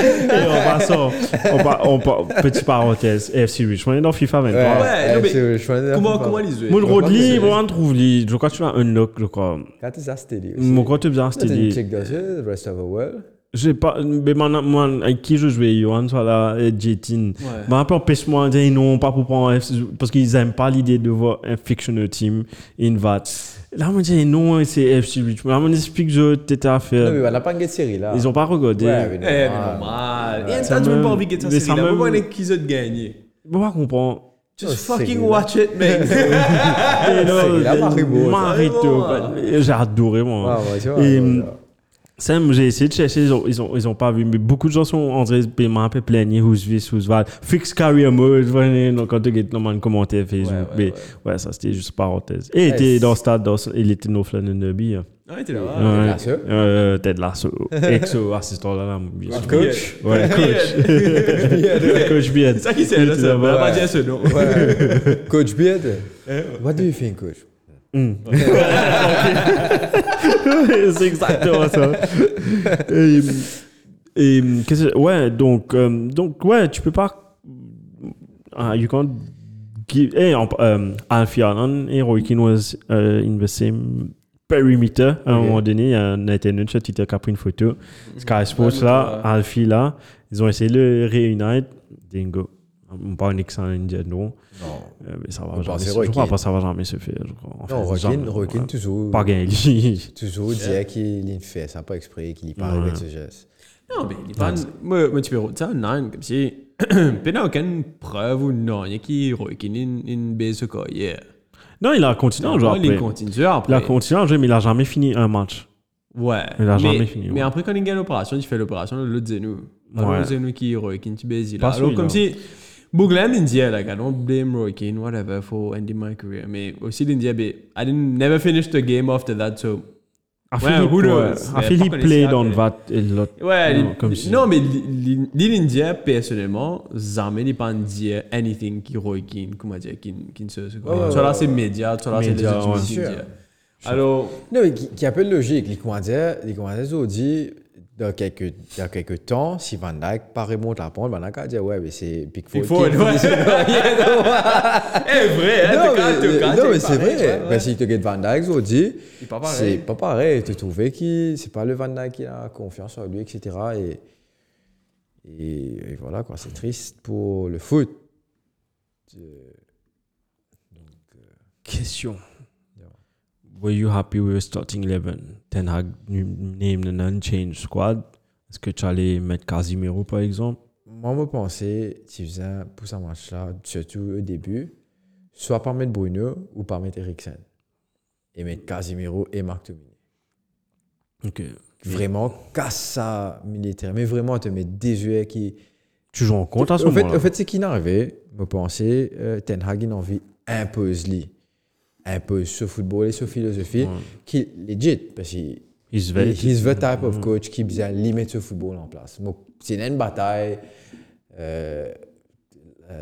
Et on passe au- on pa- on pa- petite parenthèse, FC Richmond est dans FIFA 23.
Ouais, non,
euh,
mais
c'est- je pense-
Comment, comment les jouer
Mon Rodley,
c'est-
moi, on trouve lui, je crois que tu as unlock, je crois.
Quand tu as steady aussi.
Mon crois que tu bien
T'as une
stylé.
check dans the rest of the world.
J'ai pas, mais moi, moi, avec qui je jouais, Johan, soit là, et Jetin.
Ouais.
Mais un peu empêche-moi de dire non, pas pour prendre un FC, parce qu'ils aiment pas l'idée de voir un fictional team in VAT. Là, on me dit non, c'est FC. Là, on m'explique que t'étais à
Non,
faire.
mais on n'a pas une série là.
Ils ont pas regardé.
Ouais, mais
Eh, mais
normal.
Et
Ça me-
pas envie
mais
série là. Pourquoi est-ce qu'ils ont gagné
pas comprendre.
Just
Oh,
fucking watch it, mate.
Et non. Marito. J'ai adoré, moi.
Tu
Et,
ouais,
hum. Sam, j'ai essayé de chercher, ils ont, ils ont, ils ont pas vu, mais beaucoup de gens sont entrés, puis m'a un peu plaigné, who's this, who's that. Fix career mode, voilà, donc quand tu regardes dans le commentaire Facebook,
Ouais, ouais,
mais
ouais.
ouais, ça c'était juste parenthèse. Et il était dans le stade, dans, il était no flan derby. hein.
Ah, t'es là.
Ouais. Euh, Ted Lasso, ex assistant là, là, bien sûr.
Coach.
Ouais, coach. coach bien.
C'est ça qui s'est là, ça. On va pas dire ce nom.
Ouais. Coach Beard. What do you think, coach?
Hmm. c'est exactement ça. Et, et que- ouais, donc, euh, donc, ouais, tu peux pas. ah, you can't give. Hey, um, um, Alfie Allen et Roy Keane was uh, in the same perimeter à un moment donné. Il y a Nathan Nunch qui a pris une photo. Sky Sports là, Alfie là. Ils ont essayé de le réunir. Dingo. Pas un excellent indien, non.
Non.
Euh, mais ça va jamais se
Roy
Je crois pas ça va jamais se faire.
Non, Rokin, Rokin
voilà.
toujours.
Pas gagné.
Toujours dire qu'il il fait ça, pas exprès, qu'il y parle avec ce geste.
Non, mais il pas. Moi, moi, tu peux ça, non, comme si. Puis n'a aucune preuve ou non, il y a qui requine une, une baisse au carrière.
Non, il a continué à jouer
il
après.
continue
Il a continué à jouer, mais il a jamais fini un match.
Ouais.
Il a
mais,
jamais fini,
Mais après, quand il gagne l'opération, il fait l'opération, l'autre Zenou. Le Zenou qui requine, tu baises Alors, comme si. Bouglam India, like, I don't blame Roy Keane, whatever, for ending my career. Mais aussi l'India, but I didn't never finish the game after that, so.
A
Ouais,
Philippe,
who knows?
ouais. A
Mais
Philippe
par contre,
play
ici,
dans le
après-
VAT et l'autre.
Ouais,
Non, comme si-
non, mais li- li- l'India, personnellement, jamais n'est pas dire anything qui Roy Keane, comment dire, qui qui ne se. Soit là, c'est média, soit là, c'est les études. Alors,
Non, mais qui, qui est un peu logique. Les commanditaires, les commanditaires ont dit, dans quelques, dans quelques temps, si Van Dyke pas remonte la pente, Van Dyke a dit, ouais, mais c'est Pickford.
Pickford,
qui-
ouais.
qui-
Eh, vrai, hein,
Non, mais, non, mais c'est vrai.
ouais,
Ben, si tu regardes Van Dyke,
pas pareil.
c'est pas pareil. Tu trouvais que c'est pas le Van Dyke qui a confiance en lui, etc. Et, et, et voilà, quoi. C'est triste pour le foot.
Question. Were you happy with your starting 11? Ten Hag named an unchanged squad. Est-ce que tu allais mettre Casimiro, par exemple?
Moi, je pensais, tu faisais pour ce match-là, surtout au début, soit par mettre Bruno ou par mettre Eriksen. Et mettre Casimiro et Marc Tomini.
Ok.
Vraiment, casse ça militaire. Mais vraiment, te mettre des yeux qui.
Tu joues en compte à ce moment-là?
au fait c'est qui n'arrivait, je pensais, euh, Ten Hag, il a envie impose lui. Impose ce football et ce philosophie
Ouais.
qui legit. Parce qu'il
He's very-
he's the type of coach qui bien limite ce football en place. Donc, C'est une bataille. euh,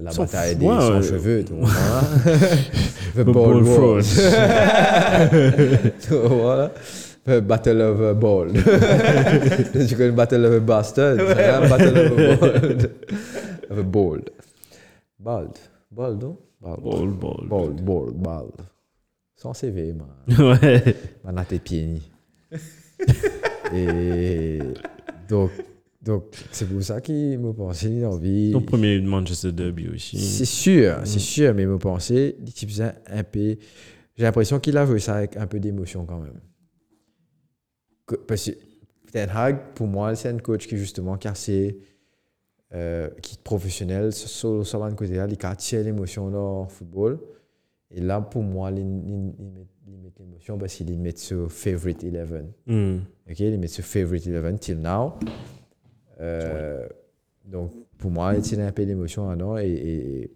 la
Son
bataille des
ouais,
sans
ouais.
cheveux. tu vois. The
The
ball
ball
voilà. The Battle of a Ball. tu connais Battle of a Bastard? Un Battle of a Ball. Of a Ball. Bald. Bald, non? Bald.
Ball, ball.
Bald, bald, bald. Sans CV, man.
ouais.
Man a tes pieds. Et donc, donc c'est pour ça qu'il il a envie.
Ton premier Manchester Derby aussi.
C'est sûr, c'est sûr, mais me pensé, il faisait un peu. J'ai l'impression qu'il a joué ça avec un peu d'émotion quand même. Que- Parce que Ten Hag, pour moi, c'est un coach qui justement cassé, euh, qui est professionnel, sur, sur le côté là, il casse l'émotion dans le football. Et là, pour moi, il, il, il met, il met l'émotion parce qu'il met sur favorite 11.
Hmm.
Ok, il met sur favorite 11 till now. Euh, donc, pour moi, il y a un peu d'émotion là-dedans et, et,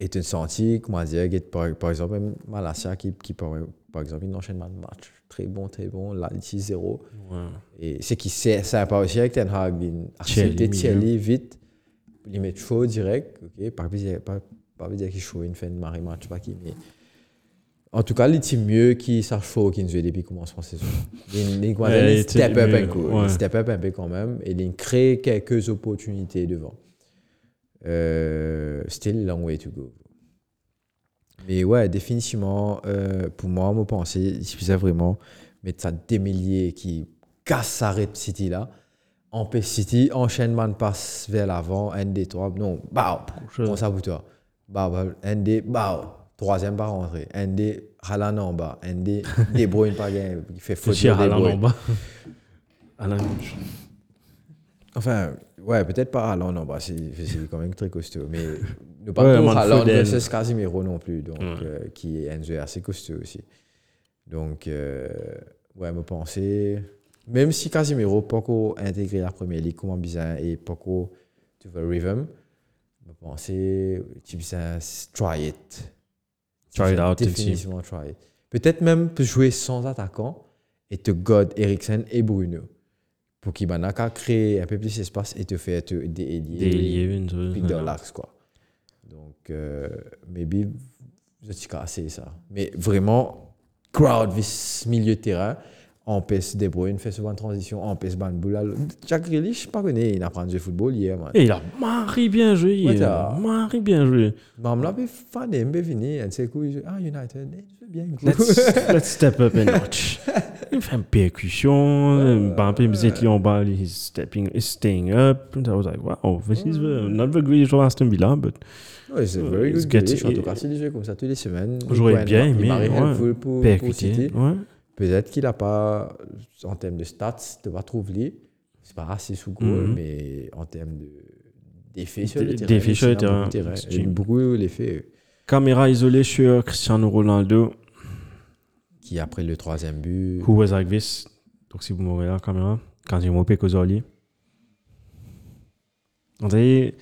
et tu senti, comment dire, par, par exemple, même Malasia qui, qui par, par exemple, il enchaîne de match. Très bon, très bon. Là, il tire zéro.
Ouais.
Et c'est qui ça pas aussi avec Ten Hag. Il accepte. Thierry vite. Il met chaud direct. Ok, pas besoin pas, besoin qu'il chaud, il fait une marée match, pas qui. Mais En tout cas, il est mieux qui savent fort qu'il joue depuis le commencement de saison. Il, il,
Ouais, il
il step up un
ouais.
Step up un peu quand même. Et il crée quelques opportunités devant. Euh, still long way to go. Mais ouais, définitivement, euh, pour moi, mon pensée, il suffisait vraiment mettre ça démêlier qui casse sa Red City là. Empêche City, enchaînement de passe vers l'avant, ND3, non, bah,
Je-
on s'avoue toi? Bah, bah, ND, bah, troisième par rentrée. ND, Haaland en bas. ND, De Bruyne pas gagné, il fait faute de
Haaland en bas. Haaland.
Enfin, ouais, peut-être pas Haaland en bas, c'est quand même très costaud. Mais ne pas trop Haaland versus Casimiro non plus, donc,
Ouais.
euh, qui est jeu assez costaud aussi. Donc, euh, ouais, me penser, même si Casimiro pas qu'au intégré la première ligue comme bizarre et pas qu'au tu vois rhythm, tu bizarre, try it.
Try it out,
Définitivement try it. Peut-être même jouer sans attaquant et te god Eriksen et Bruno. Pour qu'il m'en a qu'à créer un peu plus d'espace et te faire te délier
Délier une chose.
puis dans l'axe quoi. Donc euh, maybe je suis cassé ça. Mais vraiment crowd vis milieu de terrain empêche De Bruyne fait souvent une transition empêche Ban Boula. Jack Grealish pas connu il apprend à jouer football hier man.
Et il a marré bien joué. Hier.
t'as-
Marré bien joué.
Mam là be fan et be venu et c'est cool il dit, ah United eh, je bien
Let's, let's step up a notch. Il fait une percussion. Mbappé me disait qu'il est en bas, he's stepping, he's staying up. And I was like, wow, this is the, not the greatest of Aston Villa, but
Ouais, c'est very
It's
good Grealish en tout cas s'il joue comme ça toutes les semaines. Il
bien
il
aimé,
m'aurait
ouais.
pour, pour
percuté.
City.
Ouais.
Peut-être qu'il n'a pas, en termes de stats, tu vas trouver, c'est pas assez sous goal,
Mhm.
mais en termes de d'effet sur le terrain.
d'effet sur le terrain,
de beaucoup l'effet
Caméra isolée sur Cristiano Ronaldo,
qui, après le troisième but,
who was like this? Donc, si vous me voyez la caméra, quand il m'a opé Kozoli. On dirait,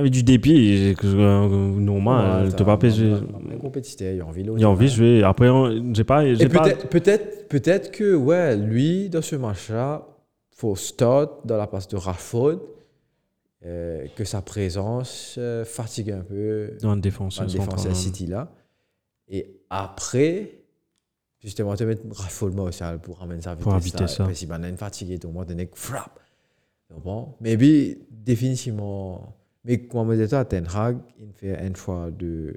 avait du dépit, normal.
Ouais,
pas
t'as-
jouer.
Un compétiteur, il a envie
Il a envie de jouer. Après, j'ai pas.
Et
pas
peut-être peut-être que, ouais, lui, dans ce match-là, faut start dans la place de Rashford, euh, que sa présence euh, fatigue un peu
dans une défense.
en défense à City là. Et après, justement, tu mettre Rashford moi aussi hein, pour ramener sa vitesse.
Pour habiter ça.
Parce qu'il a une fatigue, tout le monde est frappe. Donc bon, mais oui, définitivement. Mais comme je disais, Ten Hag, il fait un choix de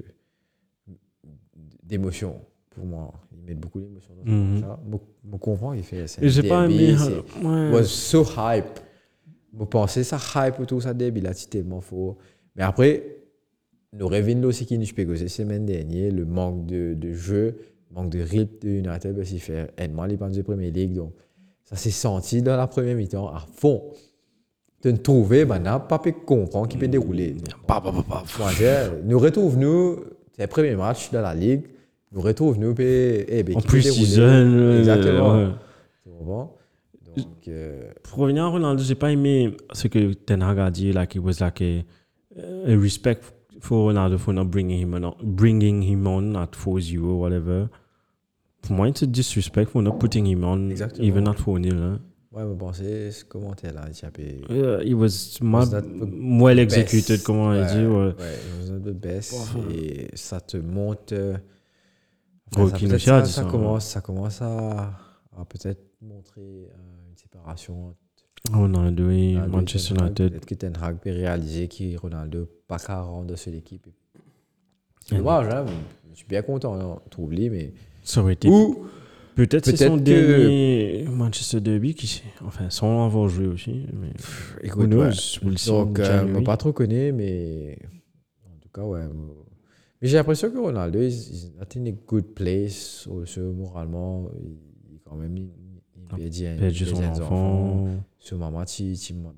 d'émotion pour moi. Il met beaucoup d'émotion dans ce
Mhm.
match-là. Je comprends, il fait
Et
un
j'ai pas aimé.
c'est-
ouais.
was so hype. Je pensais ça hype autour ça début là, c'était tellement faux. Mais après, nous revenons aussi qui nous causer semaine dernière, le manque de, de jeu, le manque de rythme de United parce qu'il fait énormément les bandes de Premier League. Donc, ça s'est senti dans la première mi-temps à fond. De nous trouver, maintenant, pas pu comprendre qui peut dérouler. Je dis, nous retrouvons-nous, c'est le premier match dans la Ligue, nous retrouvons-nous, eh, ben,
En
qui
plus,
dérouler.
season. euh,
Exactement.
ouais.
Comprends? Donc, euh,
Pour revenir à Ronaldo, j'ai pas aimé ce que Ten Hag a dit, like it was like a, a respect for Ronaldo for not bringing him on, bringing him on at 4-0 whatever. Pour moi, a disrespect for not putting him on
Exactement.
even at 4-0.
Ouais, mais bon, c'est ce commentaire-là, il s'appelle.
Yeah, it was
Was
mal,
that the
well executed,
best.
comme on dit. Ouais.
Ouais, it was not the best. Et ça te monte. euh,
Gros
ça, ça, ça
ça,
commence, ça commence à, à peut-être montrer euh, une séparation.
Ronaldo et Manchester. United.
Peut-être que Ten Hag peut réaliser que Ronaldo pas qu'à rendre sur l'équipe. C'est dommage, hein. Je suis bien content, hein, trouve-les, mais.
Ça aurait été.
Ou,
Peut-être c'est son
que-
dernier Manchester Derby qui. Enfin, sans avoir joué aussi. Mais who
écoute,
knows?
ouais. Donc, euh, pas trop connu, mais en tout cas, ouais. Mais j'ai l'impression que Ronaldo, is, not in a good place, moralement. Il, il quand même, il, il
Ah,
perdit un-
perdu son enfant.
Sur maman, tu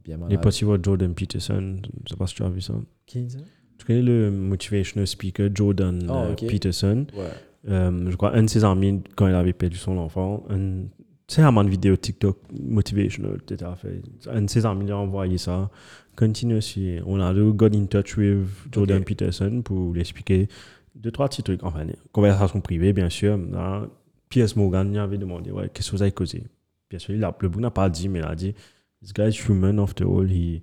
bien malade.
Il est parti voir Jordan Peterson. Je sais pas si tu as vu ça.
Qui, ça?
Tu connais le motivational speaker Jordan
Ah,
euh. Peterson?
Ouais.
Euh, je crois un de ses amis, quand il avait perdu son enfant, un- c'est un de vidéo TikTok motivational, etc. Fait. Un de ses amis lui a envoyé ça. Continue aussi. On a got in touch with Jordan. Peterson pour lui expliquer deux, trois petits trucs. Enfin, une conversation privée, bien sûr. Là, Piers Morgan lui avait demandé ouais, qu'est-ce que vous avez causé? Bien sûr, il a, le bout n'a pas dit, mais il a dit This guy is human after all. He,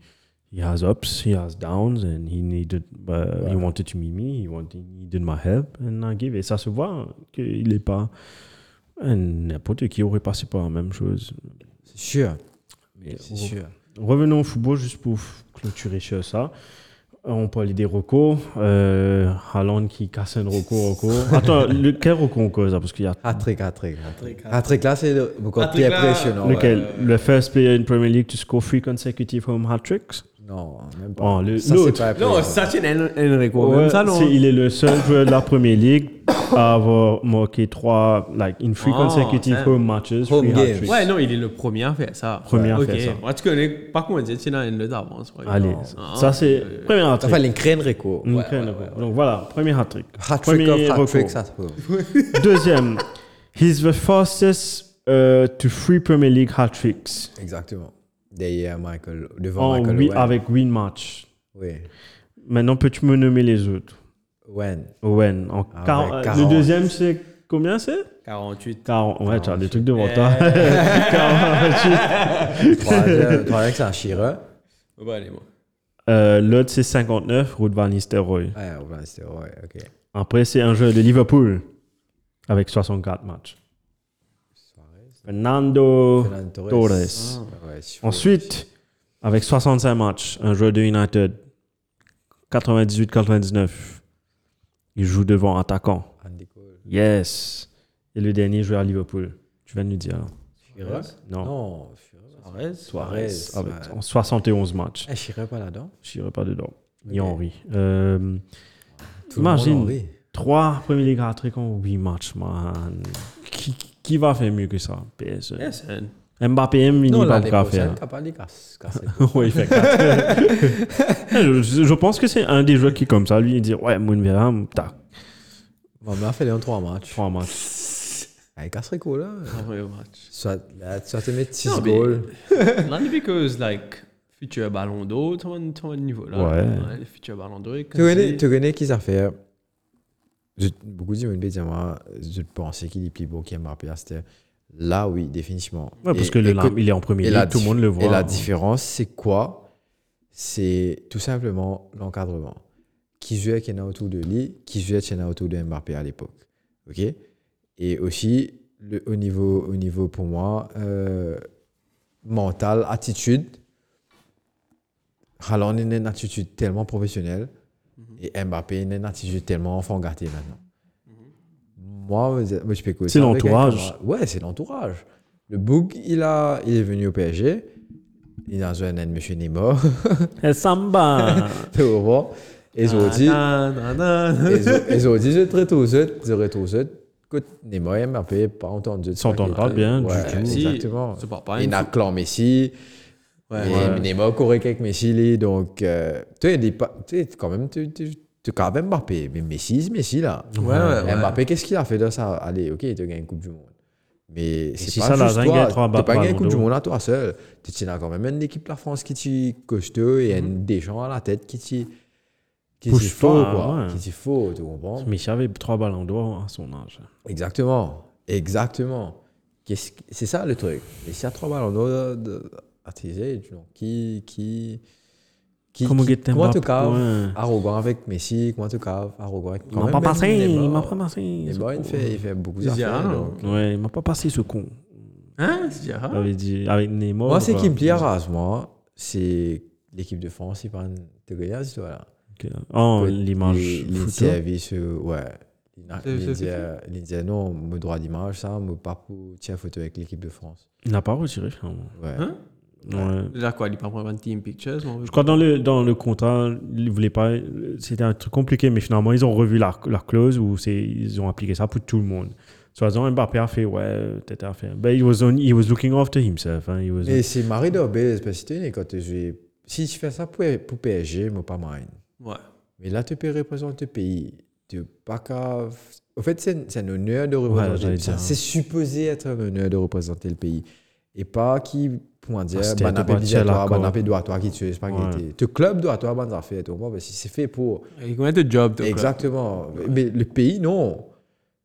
he has ups, he has downs, and he needed, uh, he wanted to meet me, he wanted, he needed my help, and I gave. Et ça se voit qu'il n'est pas. N'importe qui aurait passé par la même chose.
C'est sûr.
Mais
C'est
re-
sûr.
Revenons au football juste pour clôturer sur ça. On parlait des recos. Euh, Haaland qui casse un reco, reco. Attends, le, quel reco on cause Parce qu'il y a
Hat-trick, hat-trick. Hat-trick, Hat-trick, là, c'est le- beaucoup plus
Hat-trick, là,
impressionnant. ouais.
lequel Le first player in Premier League to score three consecutive home hat tricks
Non, même pas.
Oh, le-
ça, c'est
l'autre.
pas
Non. Sachin En- Enrico,
Ouais,
même ça, non?
c'est- il est le seul joueur de la Premier League à avoir marqué trois, like, in three
Oh,
consecutive
ça.
home matches.
Home
hat-tricks.
Ouais, non, il est le premier à faire ça.
Premier à
Ok.
faire ça.
Tu connais pas comment dire, tu n'as une d'avance. ouais.
Allez,
Ah,
ça c'est
euh,
premier
Enfin,
hat-trick. Une crème de reco. Donc voilà, premier hat-trick.
Hat-trick of
Premier
hat-trick, ça se peut.
Deuxième, he's the fastest uh, to three Premier League hat tricks
Exactement. Derrière Michael, devant
en
Michael
huit-
Owen.
avec win match.
Oui.
Maintenant, peux-tu me nommer les autres?
Owen.
Owen. En
Avec
quar- euh,
40.
Le deuxième, c'est combien c'est?
48.
40. Ouais, tu as des trucs devant toi. 48.
Troisième, troisième, c'est un Chira.
Ouais, allez, moi.
Euh, L'autre, c'est 59, Ruud van Nistelrooy.
Ouais, c'était ouais, ok.
Après, c'est un jeu de Liverpool avec 64 matchs. Fernando
Fernando Torres. Faut-
Ensuite, avec 65 matchs, un joueur de United, 98-99. Il joue devant attaquant.
Andy Cole.
Yes. Et le dernier joueur à Liverpool. Tu viens de nous dire. là.
Chira
Non.
Non,
Suarez.
Suarez?
Suarez,
Avec
ouais.
en 71 matchs.
Eh, Chira pas là-dedans?
Je n'irai pas dedans. Ni
Ok.
Henry. Euh, Imagine. 3 Premier League en 8 matchs, man. Qui, va faire mieux que ça? PSG.
Yes, man.
Mbappé, il
Non,
n'est pas qu'à faire. oui, il fait 4. je, je pense que c'est un des joueurs qui, comme ça, lui, il dit Ouais, Mounvera, tac,
Bon, mais on fait les en trois matchs.
3 matchs.
Avec Castrico, là.
Ah, ouais, au match.
Soit, là, soit tu mets 6
Non, mais-
goals.
Not because, like, futur ballon d'eau, le niveau là.
Ouais.
Le futur ballon d'eau.
Tu connais, tu connais qui ça fait? Beaucoup de disent, moi, je pensais qu'il est plus beau là, C'était là, oui, définitivement.
Ouais, parce
Et-
que le,
que-
il est en premier
la
tout le monde le voit.
Et la différence, c'est quoi? C'est tout simplement l'encadrement. Qui jouait qui est autour de lui, qui jouait qui est autour de Mbappé à l'époque. OK? Et aussi, le, au, niveau, au niveau, pour moi, euh, mental, attitude, Haaland a une attitude tellement professionnelle et Mbappé a une attitude tellement enfant gâté maintenant. Moi, moi, je peux causer
C'est l'entourage.
Ouais, c'est l'entourage. Le Boug, il, a, il est venu au PSG. Il a joué un M. Neymar.
Et Samba
Tu vois Et ils ont dit, ils ont- ils dit, je tout seul, je tout seul. Écoute, Neymar et Mbappé, pas entendu. de ça
S'entendent pas bien du
Ouais,
tout.
Si,
Exactement.
C'est pas pas
Il a clan Messi.
Ouais.
et
Ouais.
Courait avec Messi. Donc, euh, tu sais, tu quand même, tu tu- tu quand même Mbappé. Mais Messi, Messi, là.
Ouais, ouais, ouais.
Mbappé, qu'est-ce qu'il a fait de ça? Allez, ok, il te gagne une Coupe du Monde. Mais c'est
si
pas
ça, la
juste toi.
trois
Tu n'as pas gagné une Coupe du. Monde à toi seul. Tu as quand même une équipe de la France qui t'y costaud et
Mhm.
un des gens à la tête qui t'y qui t'y faut,
toi,
quoi.
ouais.
Qui t'y faut, tu comprends?
Mais il avait 3 ballons d'or à son âge.
Exactement. Exactement. Que- C'est ça le truc? Et s'il y a trois ballons d'or tirer, tu vois, qui. caves
ouais.
arrogant avec Messi, comment tu caves arrogant avec
Il m'a pas passé, il m'a pas passé.
il fait, il fait beaucoup
Il
d'affaires. donc.
Ouais, il m'a pas passé ce con.
Hein C'est Gérard
J'avais dit, avec Neymar.
Moi, c'est qui me plaît à rase, moi, c'est l'équipe de France, ils parlent de.
Ok. Oh, l'image.
Les
photo.
services, euh, ouais. Non, mon droit d'image, ça, pas pour tirer photo avec l'équipe de France.
Il n'a pas retiré, finalement.
Ouais.
Hein?
Ouais.
Déjà quoi, il pas un team pictures
Je crois dans le, dans le contrat, ils voulaient pas. C'était un truc compliqué, mais finalement, ils ont revu la, la clause où c'est, ils ont appliqué ça pour tout le monde. Soit Mbappé a fait, ouais, peut-être a fait. But he was, on, he was looking after himself. Hein. He was,
Et c'est Marie Dorbez, parce que quand tu joues. Si tu fais ça pour, pour PSG, moi, pas mine.
Ouais.
Mais là, tu peux représenter le pays. Tu pas qu'à. Au fait, c'est c'est un honneur de représenter.
dire.
c'est supposé être un honneur de représenter le pays. Et pas qui, comment dire,
Ah,
bah,
de
n'a pas dit toi,
l'accord.
bah, n'a pas doigt toi qui tu es spaghetti. Tu club doit toi, bah, affaires, tu comprends? Parce que c'est fait pour.
Et combien de toi, quoi
Exactement. Mais le pays, non.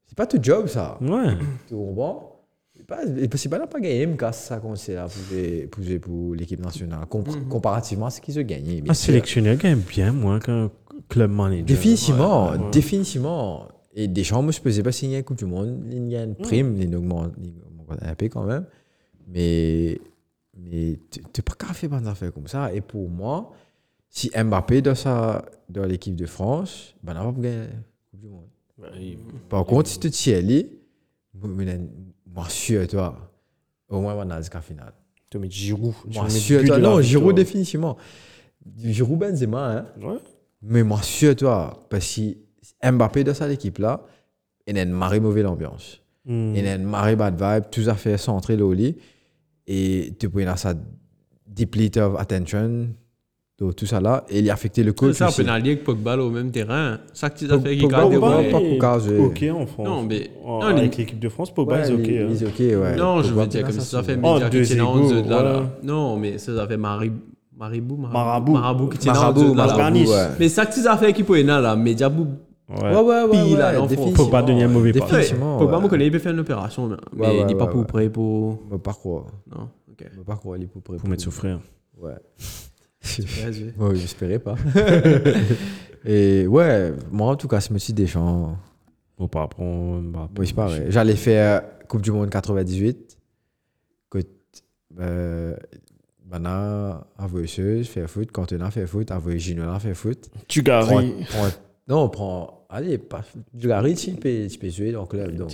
C'est pas tout job, ça.
Ouais.
Tu comprends? pas, c'est pas là pas gagné, mais quand ça commence là pour, pour, pour l'équipe nationale, Com- comparativement à ce qu'ils ont gagné.
Un
sûr.
sélectionneur gagne bien moins qu'un club manager.
Définitivement,
Ouais, ouais.
définitivement. Et Deschamps, moi, je ne pas signer un Coupe du Monde. Il y a une prime, il augmente, il augmente un peu quand même. Mais, mais tu n'es pas qu'à faire des affaires comme ça. Et pour moi, si Mbappé dans, sa, dans l'équipe de France, ben, on va pas gagner la Coupe du Monde.
Ouais, il-
Par contre, si tu te allé, moi, sûr, toi, au moins, on a jusqu'à la finale.
Tu mets Giroud.
Moi, sûr,
but
toi, non. Giroud, définitivement. Giroud, Benzema, hein.
Ouais.
Mais moi, sûr, toi, parce que Mbappé dans cette équipe-là, il a une marée mauvaise ambiance.
Hmm.
Il a une marée bad vibe, tout à fait centré au lit. Et tu peux avoir ça deplete of attention, tout tout ça là. Et il a affecté le
C'est
coach
ça, avec Pogba là, au même terrain. Ça que tu as fait qui
Pogba,
garde des
Pogba,
ouais.
pas pour caser.
Ok en France.
Non, mais-
Oh,
non,
avec l'équipe de France, Pogba,
Ouais,
c'est ok.
il-
hein.
est ok, ouais.
Non, je veux dire,
Pogba,
comme
ça,
fait.
Oh,
média là, là. Non, mais ça, fait Maribou. Maribou, là.
Garniche.
ouais.
Mais ça que tu as fait qui peut là, là.
Ouais.
Ouais, ouais, ouais,
Pile,
ouais,
là, faut-
faut pas devenir mauvais pas.
Définitivement,
Pogba,
ouais.
moi, connais, il peut faire une opération, mais il n'est pas pour
ouais.
prêt pour.
Je pas croire.
Non, ok.
Je pas croire, il est pour prêt
Pour mettre souffrir.
Ouais. Ouais, j'espérais pas. Et ouais, moi en tout cas, ce monsieur Deschamps,
Faut pas prendre Mbappé.
oui, c'est pareil. J'allais faire Coupe du Monde 98. Que, euh, Bana voyageuse, fait foot. Cantona fait foot. Voyagé Ginola fait foot.
Tu
prends- non, on prend. Allez, pas. Du Gary, tu peux, tu peux jouer dans le club. Donc.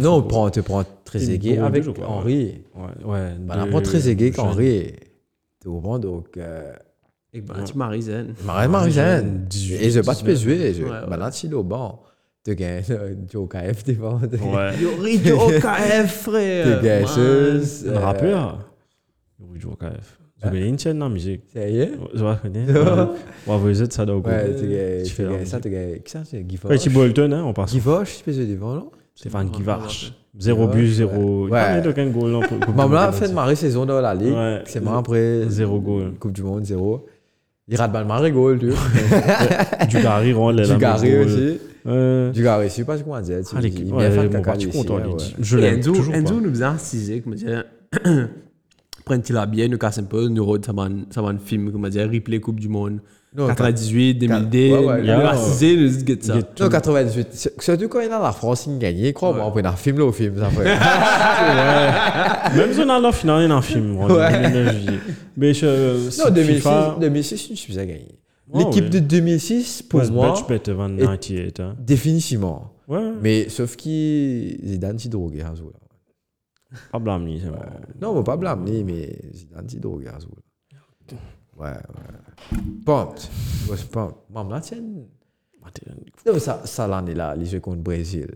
Non, prends, tu prends Trezeguet avec Henri.
Ouais, ouais.
Bana
deux
prend Trezeguet
jeunes.
qu'Henri. Tu comprends? Donc. euh,
Et ben, tu maries Zen.
Marais Marizane.
jeune, 18,
Et je pas tu peux
19.
jouer. Le banc. Tu gagnes du OKF devant.
Ouais.
Yori du OKF, frère.
Tu gagnes chose.
Un rappeur. Oui, du OKF. Une chaîne dans la musique?
Sérieux?
Je la connais. Ouais, vous êtes ça dans le
Ouais,
la
ça. Tu gagnes. Qui ça? C'est Guy
Ouais, Thibaut Bolton, hein, on passe.
Tu peux jouer devant, non?
Stéphane
ouais.
Zéro but, zéro.
Ouais.
Il n'y a aucun goal.
Maman là,
pour-
fait de marée saison dans la ligue.
Ouais.
C'est marrant après.
Zéro goal.
Coupe du Monde, zéro. Il rate mal marée goal, tu
Du Gary, Ron,
Du Gary aussi.
Ouais.
Du Gary, je sais pas comment dire.
Ah,
Il
ouais,
bien fait ouais.
dit. Je l'aime toujours
Enzo nous faisait incisé, comme dire, prend-il la bien, nous casse un peu, nous rôde, ça va un- ça va un film, comme dire, replay Coupe du Monde.
Non,
98, 2000,
Ouais, ouais,
nous
yeah.
incisé, nous get ça.
Non, 98. C'est- Surtout quand il est dans la France, il gagne. Crois-moi, on peut un film là au film. Ça fait.
Même si on a la finale, il y a un film. Ron,
Ouais.
le 9 juillet. Mais je.
Non, 2006,
FIFA,
2006, je suis à gagner.
Ouais,
L'équipe
ouais.
de 2006, pour
was
moi,
much better than 98. hein.
définitivement.
Ouais.
Mais sauf qu'il Zidane s'y drogué à ce là.
Pas blâme, lui, c'est bon.
Non, on va pas blâmer, mais Zidane drogué à ce là. Ouais, ouais. Pumped. Ouais, c'est pumped. Maman, là, tiens. Non, mais ça, ça l'année là, les jeux contre le Brésil.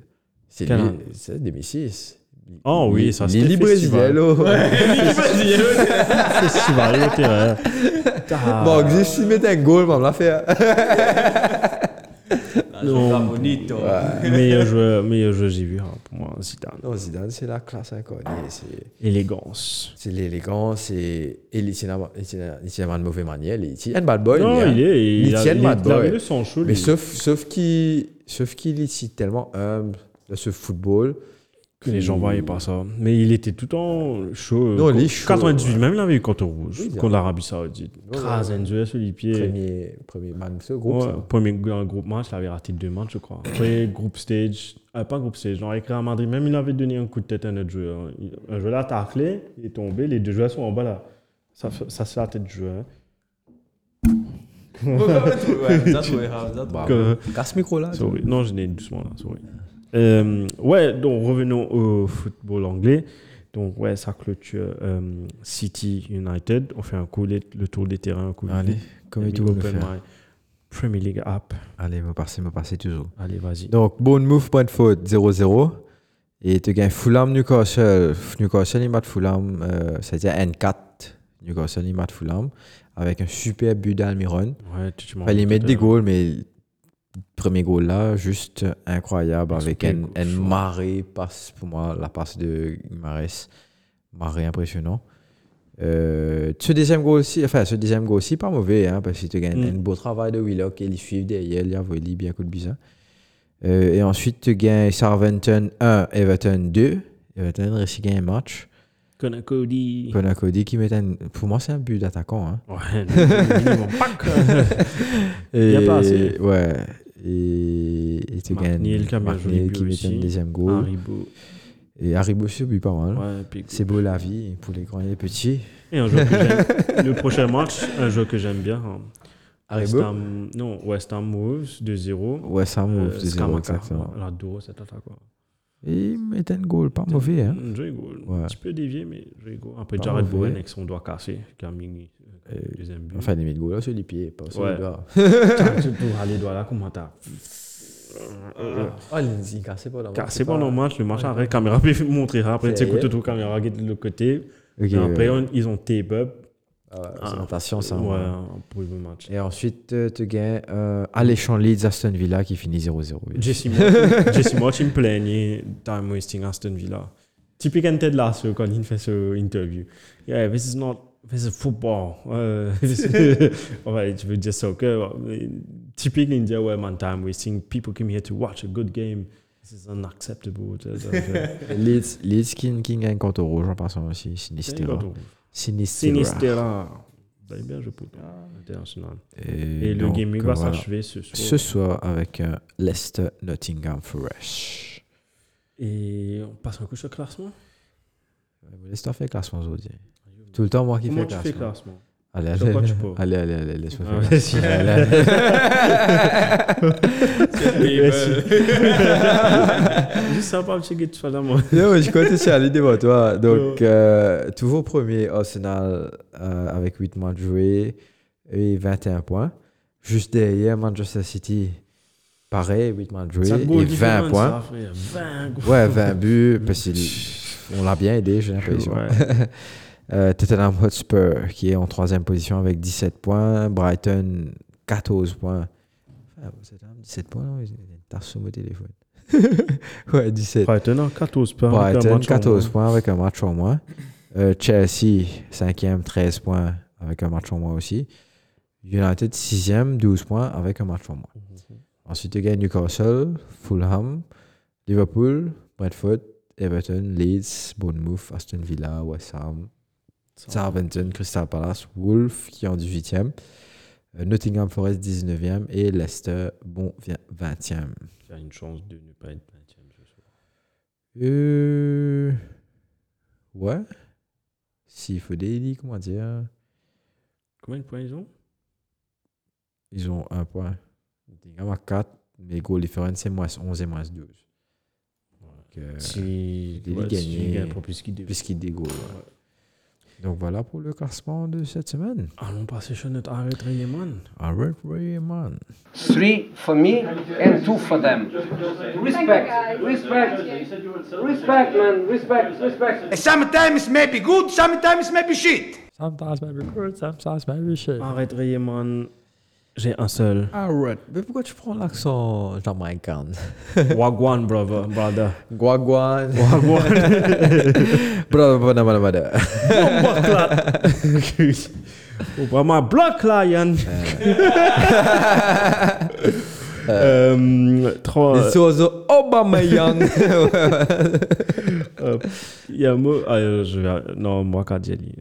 C'est 2006.
Oh oui, ça, c'était
Lili
festival.
Brésil,
Festival au terrain.
Bon, juste s'il met un goal, maman, l'a fait.
Non.
bonito.
meilleur joueur, meilleur joueur, j'ai vu, hein, pour moi, Zidane.
Non, Zidane, c'est la classe inconnue. C'est.
Élégance.
C'est l'élégance, c'est. Et il tient tient de mauvaise manière. Il tient un bad boy.
Non,
hein.
il est.
Il tient bad boy. Mais sauf, sauf qu'il sauf qu'il est tellement humble de ce football.
Que les gens voyaient pas ça. Mais il était tout en chaud.
Non, il est chaud,
98,
ouais.
même il avait eu contre rouge.
Oui,
contre l'Arabie Saoudite.
Ouais,
Crase
ouais.
Sur les pieds.
Premier, premier man ce groupe.
Ouais,
ça.
premier un groupe match, il avait raté deux matchs, je crois. Après, groupe stage, euh, pas groupe stage, dans avec Real Madrid, même il avait donné un coup de tête à un autre joueur. Il- Un joueur l'a taclé, il est tombé, les deux joueurs sont en bas là. Ça, fait- ça c'est la tête du joueur. hein.
Bah,
Que-
Casse le micro là.
Sorry. Non, je n'ai doucement là, sorry. Euh, ouais, donc revenons au football anglais. Donc, ouais, ça clôture euh, City United. On fait un coup, le tour des terrains, un coup.
Allez, comme
Et
veux le faire?
Premier League app.
Allez, me passer, me passer toujours.
Allez, vas-y.
Donc, Bournemouth, Brentford 0-0. Et tu gagnes Fulham, Newcastle. Newcastle, ils battent Fulham. Euh, C'est-à-dire N4. Newcastle, ils battent Fulham. Avec un super but d'Almiron.
Ouais, tu, tu
Fallait mettre
tout
des goals, mais premier goal là, juste incroyable. Avec une, marée passe, pour moi, la passe de Guimarães. Marée impressionnant. Euh, ce deuxième goal aussi, enfin, ce deuxième goal aussi, pas mauvais, hein, parce que tu gagnes
Mm.
un beau travail de Willock et ils suivent derrière, il y a volé bien coup de bizarre. Euh, et ensuite, tu gagnes Southampton 1, Everton 2. Everton réussit à gagner un match.
Connor Cody.
Connor Cody qui met un. Pour moi, c'est un but d'attaquant. Hein.
Ouais, minimum.
Et,
Y a pas assez.
Ouais. Et, et tu gagnes.
Qui bien but
qui met un deuxième goal.
Haribo.
Et Haribo but pas mal.
Ouais,
C'est beau la vie pour les grands et les petits.
Et un joueur que j'aime. Le prochain match, un joueur que j'aime bien. hein. West
Haribo
Ham, non, West Ham Wolves 2-0.
Ouais, ça move.
Euh,
c'est
Scamacca.
exactement.
J'adore cette attaque. quoi.
Il met un goal, pas mauvais. Hein.
Un joli goal.
Ouais.
Un petit peu dévié, mais joli goal. Après,
Pas
Jared. Bowen avec son doigt cassé, qui a mis deuxième but.
Enfin, il met le goal là, sur les pieds, pas sur
Ouais.
les doigts.
Tu peux aller doigt là, comment t'as.
Oh, il cassé pas dans
C'est pendant le match, le match après, caméra peut montrer après, tu sais, tout tout caméra qui est de l'autre côté.
Ok,
Et après,
ouais.
on- ils ont tape up.
Ah ouais,
Ah,
c'est natation, ça.
Ouais, pour le match.
Et ensuite, euh, tu gagnes euh, Alléchant Leeds Aston Villa qui finit 0-0.
Jesse Jesse Martin me plaignait time wasting Aston Villa. Typique un Ted Lasso quand il fait ce interview. Yeah, this is not, this is football. Euh, ouais, tu veux dire soccer. Typique India, ouais, man, time wasting. People come here to watch a good game. This is unacceptable.
Leeds, Leeds qui gagne contre Rouge en passant aussi. Sinistera. Sinistera.
Sinistera. Vous avez bien joué pour international. Et le
donc,
game va
voilà.
s'achever ce soir.
Ce soir avec euh, Leicester Nottingham Forest.
Et on passe un coup sur le classement.
Leicester fait classement aujourd'hui. Tout le temps, moi qui fais
tu fais
classement. Allez,
Sur
allez,
tu
allez,
peux
allez, allez, allez, laisse-moi
Ah,
faire.
vas-y.
Allez, allez.
Juste ça, pas checker tout ça là, moi.
Non, mais je compte aussi aller devant toi. Donc, euh, toujours premier Arsenal euh, avec 8 matchs joués et 21 points. Juste derrière Manchester City, pareil, 8 matchs joués et 20 points.
20
Ouais, 20 buts, parce qu'on l'a bien aidé, j'ai l'impression.
Ouais.
Euh, Tottenham Hotspur qui est en troisième position avec 17 points. Brighton, 14 points. Ah, Tottenham, 17 points, non? Il y a une tasse sur mon téléphone. ouais, 17.
Brighton a 14 points. avec un
Brighton,
match en
14
moins.
points avec un match en moins. Euh, Chelsea, 5e, 13 points avec un match en moins aussi. United, 6e, 12 points avec un match en moins. Ensuite, il y a Newcastle, Fulham, Liverpool, Brentford, Everton, Leeds, Bournemouth, Aston Villa, West Ham, Southampton, Crystal Palace, Wolves qui est en 18e, euh, Nottingham Forest 19e et Leicester, bon, 20e.
Il y a une chance de ne pas être 20 ce soir.
Euh... Ouais. S'il faut des comment dire?
Combien de points ils ont?
Ils ont un point. Nottingham a 4, mais goal difference c'est moins 11 et moins 12. Donc, euh,
Si ouais,
gagne.
si plus qu'il devait.
Puisqu'il des goals. ouais. Donc voilà pour le classement de cette semaine.
Allons passer sur notre arrêt Rayman.
Alright, Rayman.
Three for me and two for them. Respect, respect, respect, man, respect, respect.
Sometimes maybe good, sometimes maybe shit.
Sometimes maybe good, sometimes maybe shit.
Arrêt Rayman, j'ai un seul.
Alright. Mais pourquoi tu prends l'accent? Jamaïcain
Wagwan, brother. brother.
Guaguan.
Wagwan.
Brother, brother, brother, brother.
Obama Black Lion. Euh, trois.
Les oiseaux Obama Young.
Il y a un mot. ah, je vais- non, moi, Kadieli.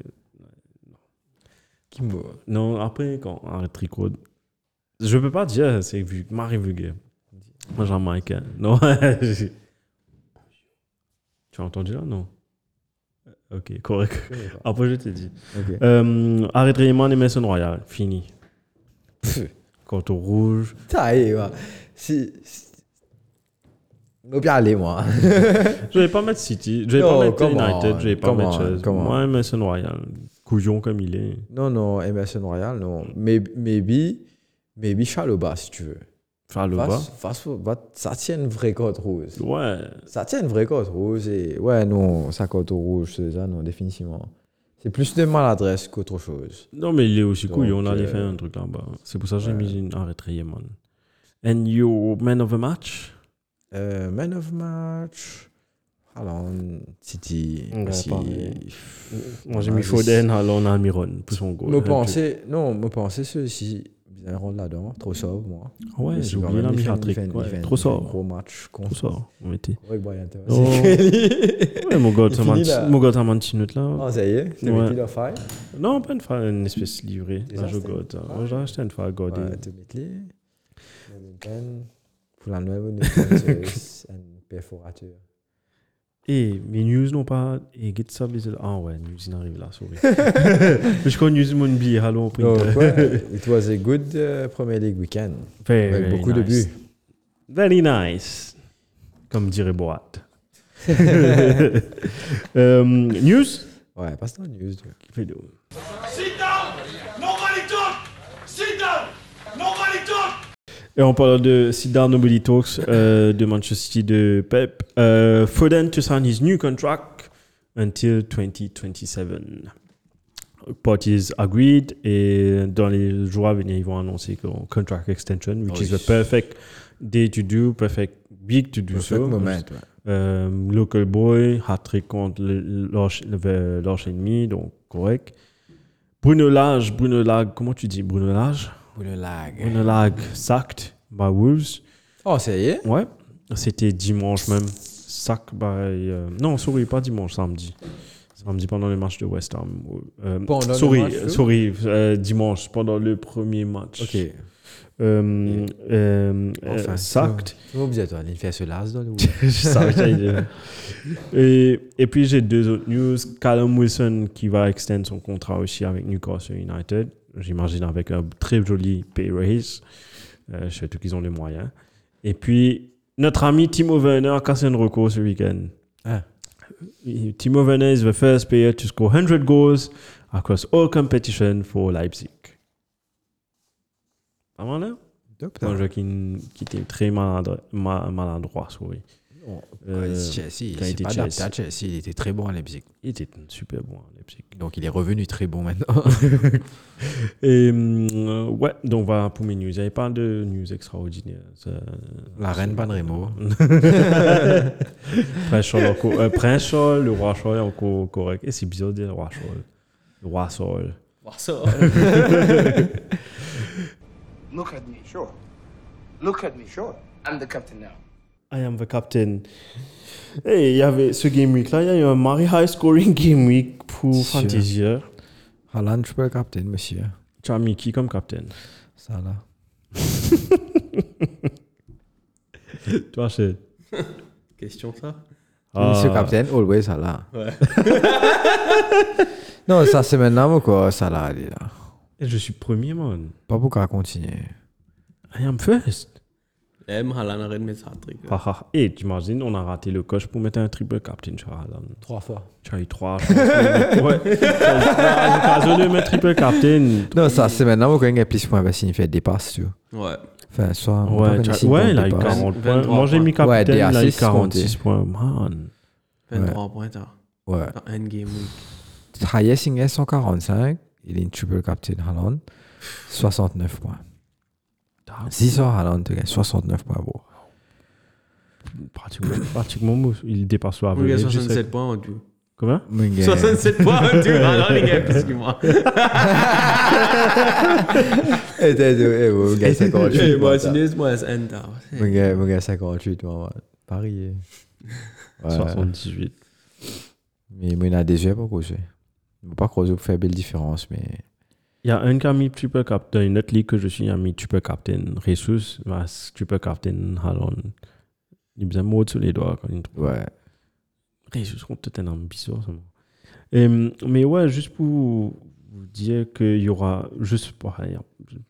Qui m'a-
Non, après, quand arrête tricot. Je peux pas dire, c'est Marie vulgaire. Moi, jamaïcain. Non. j'ai- tu as entendu là? Non. Ok, correct. Après, je te dis.
Ok.
Euh, arrête Rayman et Mason Royal, fini.
Pff.
Quant au rouge.
Ça y est, ouais. Si. Faut bien aller, moi.
Je vais pas mettre City, je vais
Non,
pas mettre United,
on,
je vais pas mettre
on,
Chelsea. Moi, Mason Royal, couillon comme il est.
Non, non, Emerson Royal, non. Maybe, maybe, maybe Chaloba, si tu veux. Va- ça tient une vraie cote rouge.
Ouais.
Ça tient une vraie cote rouge. Et... Ouais, non, sa cote rouge, c'est ça, non, définitivement. C'est plus de maladresse qu'autre chose.
Non, mais il est aussi couillon, on allait
euh,
faire un truc là-bas. C'est pour ça que j'ai mis une arrêt Rayman. And your man of the match?
Euh, man of match. Haaland, City.
Pareil. Moi, j'ai
Ouais,
mis Foden, Haaland, Almiron pour son goal.
Me penser, non, me penser ceux-ci. Bien rendre là-dedans. Trop sobre, moi.
Ouais, j'ai oublié la
un
sort.
Gros match
Trop sort. On était.
Ouais, toi.
Oh. Ouais, mon gars,
Il
t'as menti- t'as une autre là.
Ah, ça y est, c'est
Ouais.
mettre le faire.
Non, pas une fois, une espèce livrée. Là, je goûte. Moi, j'ai acheté une fois à goûter.
Ouais, te mettre les. Pour la nouvelle, on est un perforateur.
Et mes news n'ont pas. Et get ça, mais Ah ouais, news, il arrive là, sorry. Mais je connais news, mon billet,
ouais, it was a good uh, Premier League weekend.
Very,
Avec
very
beaucoup de
nice.
buts.
Very nice. Comme dirait Boat. Euh, news?
Ouais, passe dans la news.
Sit down! Nobody talk! Sit down! Nobody talk!
Et on parle de Sidar Nobody Talks euh, de Manchester City de Pep. Euh, Foden to sign his new contract until 2027. Parties agreed et dans les jours à venir, ils vont annoncer qu'on contract extension, which
Oui.
is the perfect day to do, perfect week to do
Perfect
so.
moment, ouais.
Euh, local boy, hat-trick contre l'arche ennemi, donc correct. Bruno Lage, Bruno Lag, comment tu dis Bruno Lage?
Pour le lag.
Bruno Lag sacked by Wolves.
Oh, ça y est.
Ouais, c'était dimanche même. Sack by. euh, non, sorry, pas dimanche, samedi. Samedi pendant le match de West Ham. Euh,
Pendant le
sorry,
match, tout
sorry, euh, dimanche pendant le premier match.
Ok.
Euh, euh,
Enfin,
euh, sacked.
Il fait ce las dans le
Je savais que j'allais dire. et, et puis j'ai deux autres news. Callum Wilson qui va extendre son contrat aussi avec Newcastle United. J'imagine avec un très joli pay raise. Euh, surtout qu'ils ont les moyens. Et puis notre ami Timo Werner a cassé un record ce week-end.
Ah.
Timo Werner is the first player to score 100 goals across all competition for Leipzig. Pas mal, hein?
Top,
Un jeu qui, qui était très maladroit, ma- maladroit sorry.
Non,
Euh,
Chelsea,
quand il
c'est
était
pas
Chelsea.
adapté à Chelsea, il était très bon à Leipzig.
Il était super bon à Leipzig.
Donc il est revenu très bon maintenant.
Et euh, ouais, donc voilà pour mes news. Il n'y avait pas de news extraordinaires. Ça-
La reine Panremo.
Prince Charles, euh, Prince Charles, le roi Charles est encore correct. Et c'est bizarre de dire le roi Charles. Le roi Charles.
Voir ça.
Look at me, sure. Look at me, sure. I'm the captain now.
I am the captain. Et il y avait ce game week là, il y a eu un very high scoring game week pour
Sûr.
Fantasy.
Haaland, je peux le captain, monsieur.
Tu as mis qui comme captain?
Ça là.
Toi, c'est.
Question ça?
Monsieur captain, always Salah. non, ça c'est maintenant ou quoi Salah, il est là.
Et je suis premier, man.
Pas pourquoi continuer.
I am first.
M, de mettre ça truc.
Ah, ah. Et tu imagines, on a raté le coche pour mettre un triple captain sur Haaland.
Trois fois.
Tu as eu trois chances. ouais. Tu as eu l'occasion de mettre triple captain.
Non, ça c'est maintenant ou quand il y a plus de points parce qu'il fait des passes, tu vois.
Ouais.
Enfin, soit.
Ouais, ouais, il a eu
compte des passes.
40 points.
23
Moi, j'ai mis.
Ouais,
captain,
des
il a eu
assists
46 points. Man.
23 points, t'as.
Ouais.
Dans un game week.
Hayes Singh 145. Il est une triple captain Haaland. 69 points. 6 heures Haaland, tu gagnes 69 points. Bon.
Pratiquement, pratiquement, il dépasse le je sais.
67 points en tout.
Gars,
67 points en tout. Alors, les gars, plus que moi.
Eh, t'es- eh, oh, gars, 58.
Eh,
moi,
Moi, c'est tard.
Mon gars, mon gars, 58, moi. Paris. eh. Ouais.
78.
Mais moi, il a des yeux pour causer. Il ne pas creuser pour faire belle différence, mais.
Il y a un qui a mis triple captain. Une autre ligue que je suis, il a mis triple captain. Jesus, mais triple captain Haaland. Il de mots sur les doigts quand il trouve.
Ouais.
Jesus contre Tottenham, bizarre ça. Et, mais ouais, juste pour vous dire qu'il y aura, juste pareil,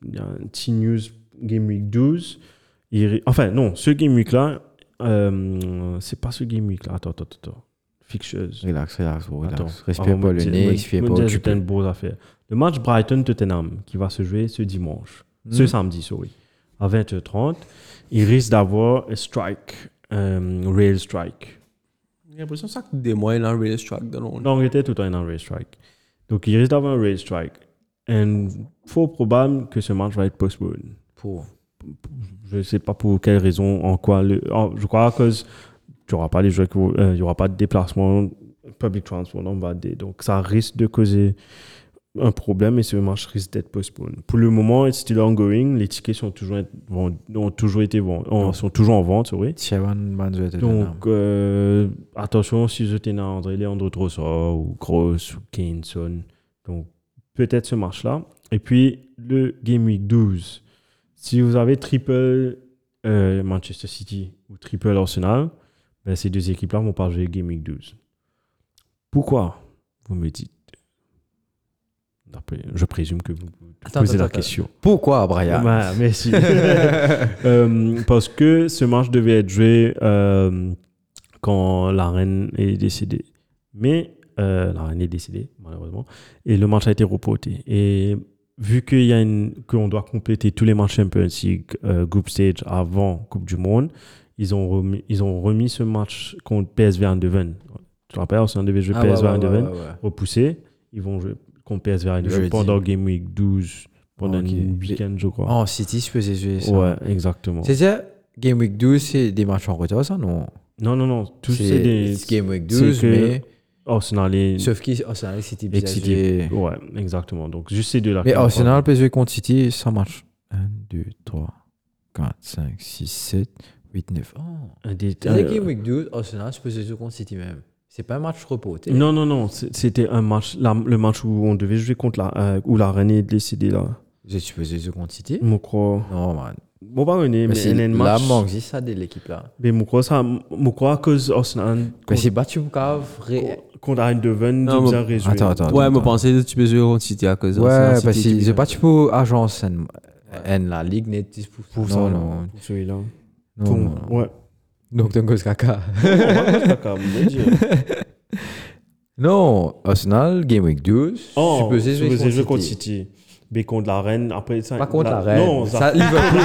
il y a un petit news Game Week 12. Il- enfin, non, ce Game Week là, euh, c'est pas ce Game Week là. Attends, attends, attends. Fixtures.
Relax, relax, gros, relax.
Attends,
Respire
avant
pas
de
le nez, au
que c'était une grosse affaire. Le match Brighton-Tottenham qui va se jouer ce dimanche, ce
Hmm.
samedi, sorry, à 20h30, il risque d'avoir un strike, un rail strike.
J'ai l'impression que ça des mois, il a un race track de long.
L'Angleterre tout le temps est en rail strike. Donc il risque d'avoir un rail strike. Et fort probable que ce match va être postponed.
Pour.
Je ne sais pas pour quelle raison, en quoi. Le, en- je crois que tu auras pas les joueurs, qui euh, il y aura pas de déplacement public transport. Donc ça risque de causer un problème et ce match risque d'être postponé. Pour le moment, it's still ongoing. Les tickets sont toujours, ont toujours été sont toujours en vente, oui. Donc, euh, attention si je tenais André Leandro Trossard ou Gross ou Kane, Son. Donc, peut-être ce match-là. Et puis, le Game Week 12. Si vous avez triple euh, Manchester City ou triple Arsenal, ben, ces deux équipes-là vont pas jouer Week 12. Pourquoi? Vous me dites. Je présume que vous vous
Attends,
posez
attends,
la
attends.
question.
Pourquoi, Brian?
Ouais, merci. Euh, parce que ce match devait être joué euh, quand la reine est décédée. Mais euh, la reine est décédée, malheureusement. Et le match a été reporté. Et vu qu'on doit compléter tous les matchs Champions League, euh, Group Stage avant Coupe du Monde, ils ont remis, ils ont remis ce match contre PSV Eindhoven. Tu te rappelles, on devait jouer
Ah,
PSV
ouais,
Eindhoven
ouais, ouais,
repoussé. Ils vont jouer contre PSV Eindhoven pendant Game Week 12, pendant
Ok.
une week-end, je crois.
En City, je faisais jouer ça.
Ouais, exactement.
C'est-à-dire, Game Week 12, c'est des matchs en retard, ça, non?
Non, non, non. Tout c'est des.
Game Week
c'est
12,
que-
mais.
Arsenal et.
Sauf qu'Arsenal et City,
et City. Ouais, exactement. Donc, juste ces deux-là.
Mais Arsenal jouer contre City, ça marche. 1, 2, 3, 4, 5, 6, 7, 8, 9. Oh.
pas- un des-
C'est
un-
Game Week 12, Arsenal, peux jouer contre City même. C'est pas un match reporté.
Non, non, non. c'est- C'était un match. la- le match où on devait jouer contre la. euh, où la reine est décédée, là.
Tu peux jouer contre City?
Je crois.
Non, man.
Bon, pas René,
Mais
mais
c'est
un
là,
match.
manque ça de l'équipe là.
Mais je crois ça. Je crois cause Arsenal.
Mais c'est battu pour cave.
Contre Eindhoven,
Non,
de
mais-
résumé.
Attends, attends.
Ouais, mais pensez que tu peux jouer contre City à cause de
Ouais,
Arsenal
parce
City,
que
tu
c'est
peux-
battu pour agence en, en la ligue n'est pour,
Pour ça,
non,
non.
non.
Pour celui-là.
Non.
Ouais.
Donc,
je veux dire.
Non, Arsenal, Game Week 12.
Oh,
tu peux jouer
supposé
contre
jouer contre
City.
City. Mais contre la reine, après ça.
Pas contre la Reine.
Non,
ça,
ça.
Liverpool,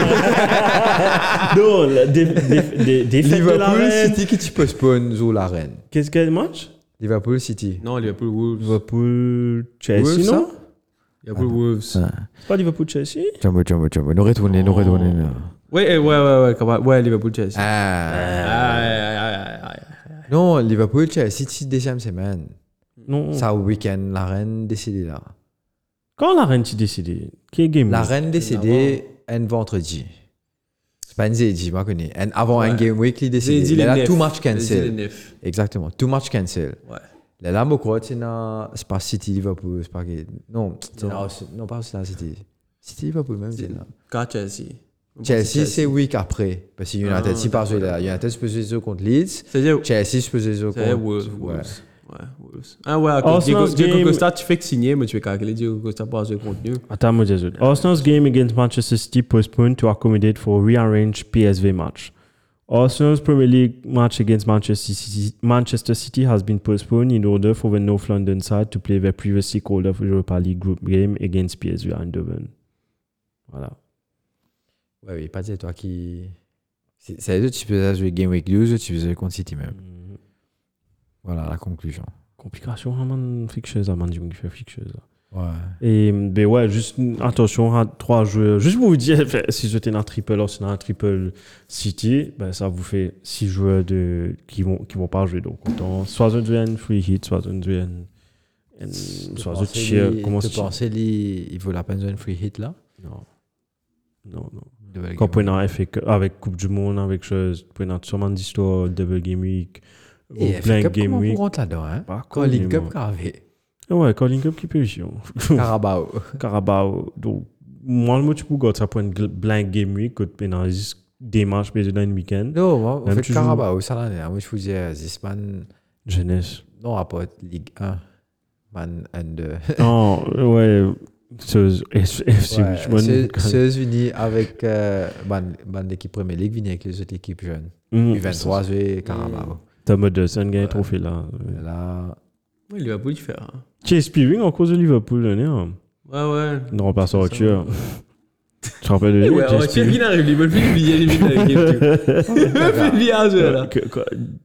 non, la dé, dé, dé, défaite de la
Liverpool
reine.
City qui tu postpone sur la reine.
Qu'est-ce qu'il y a de match?
Liverpool City.
Non, Liverpool Wolves.
Liverpool, Chelsea,
Wolves,
non?
Liverpool Wolves.
Ça.
C'est pas Liverpool, Chelsea?
Jumbo, jumbo, jumbo. Nous retournons, nous retournons.
Ouais, ouais, ouais, ouais, comment- ouais, Liverpool Chelsea.
Ah.
Ah.
Non, Liverpool, Chelsea, c'est deuxième semaine.
Non.
Ça, au week-end, la reine décédée là.
Quand la reine t'y décidé Qui est game
La reine décédée un vendredi. C'est pas un jeudi, moi je connais. Un- Avant un game week, il décédé. a
dit les
cancel. Exactement, tout match cancel.
Ouais.
Là, là, que c'est pas City Liverpool, c'est pas non, c'est
Non.
pas City. City Liverpool même c'est là.
Quand Chelsea.
Chelsea c'est week après parce que United
Ah,
joué
d'accord.
là. United se peut jouer contre Leeds,
C'est-à-dire,
Chelsea se jouer
c'est
contre
Wolves.
ouais.
Wolves. Ouais, Wolves. Ah ouais.
Arsenal's
Diego, Diego
game-
Costa, tu fais que signer, mais tu fais calculer Diego Costa pas jouer contre nous.
Attends, moi, désolé. Arsenal's game against Manchester City postponed to accommodate for a rearranged PSV match. Arsenal's Premier League match against Manchester City, Manchester City has been postponed in order for the North London side to play their previously called off Europa League group game against PSV Eindhoven. Voilà.
Ouais, oui, pas dire toi qui c'est c'est eux tu peux jouer game week 12, tu peux jouer contre City même. Voilà la conclusion.
Complication, hein, man, fixeuse, hein, man, du qui fait fixeuse.
Ouais.
Et ben ouais, juste attention à trois joueurs. Juste pour vous dire, fait, si j'étais dans un triple Arsenal, un triple City, ben ça vous fait six joueurs de, qui vont qui vont pas jouer. Donc autant soit vous un free hit, soit vous un, un- soit vous cheer. Comment
tu
c'est
penses il vaut la peine de jouer un free hit là?
Non, non, non.
Double
Quand que- avec Coupe du Monde, avec chose, sûrement d'histoire, double game week, ou
Et FA
plein
Cup,
game week.
vous rentre là-dedans hein? Cup carré.
Ouais, Link Cup qui peut.
Carabao.
Carabao. Donc, moi, le mot, tu peux garder ça pour une blank game week, des matchs, mais dans un week-end.
Non, moi, en
Même
fait, Carabao, ça là, moi je vous dis, Zisman,
Jeunesse.
non, rapport Ligue 1, Man and 2.
oh, ouais.
Venu avec euh, man l'équipe Premier League, venu avec les autres équipes jeunes.
Mm,
U23, joué Carabao.
C'est un gagné trophée là.
Là,
Ouais, Liverpool, tu fais. Hein.
Chase Spearing en cause de Liverpool, l'année. Hein.
Ouais, ouais.
Il ne remplace pas
Ça,
tueur. Tu te rappelles de lui,
Ouais,
Spearing
qu'il arrive, il veut plus oublier les minutes avec lui. Il veut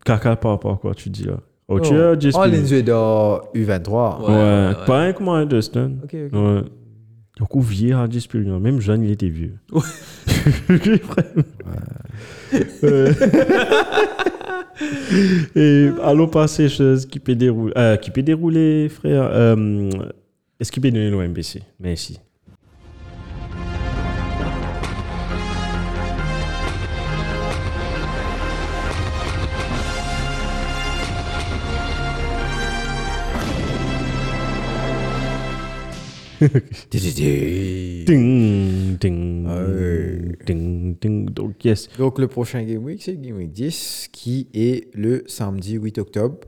Caca par rapport à quoi tu dis là? Au
Oh.
tueur, Chase
oh,
Spearing.
les joué dans U23.
Ouais,
pas un comme un Dustin.
Ok, ok.
Ouais. Donc, ou vieux à Chase Spearing. Même jeune, il était vieux. Ouais. Et allons passer chose qui peut dérouler, euh, qui peut dérouler, frère. Euh, Est-ce qu'il peut donner l'OMBC? Merci. Ding, ding,
Ouais.
ding, ding. Donc, yes.
Donc, le prochain Game Week, c'est Game Week 10, qui est le samedi 8 octobre.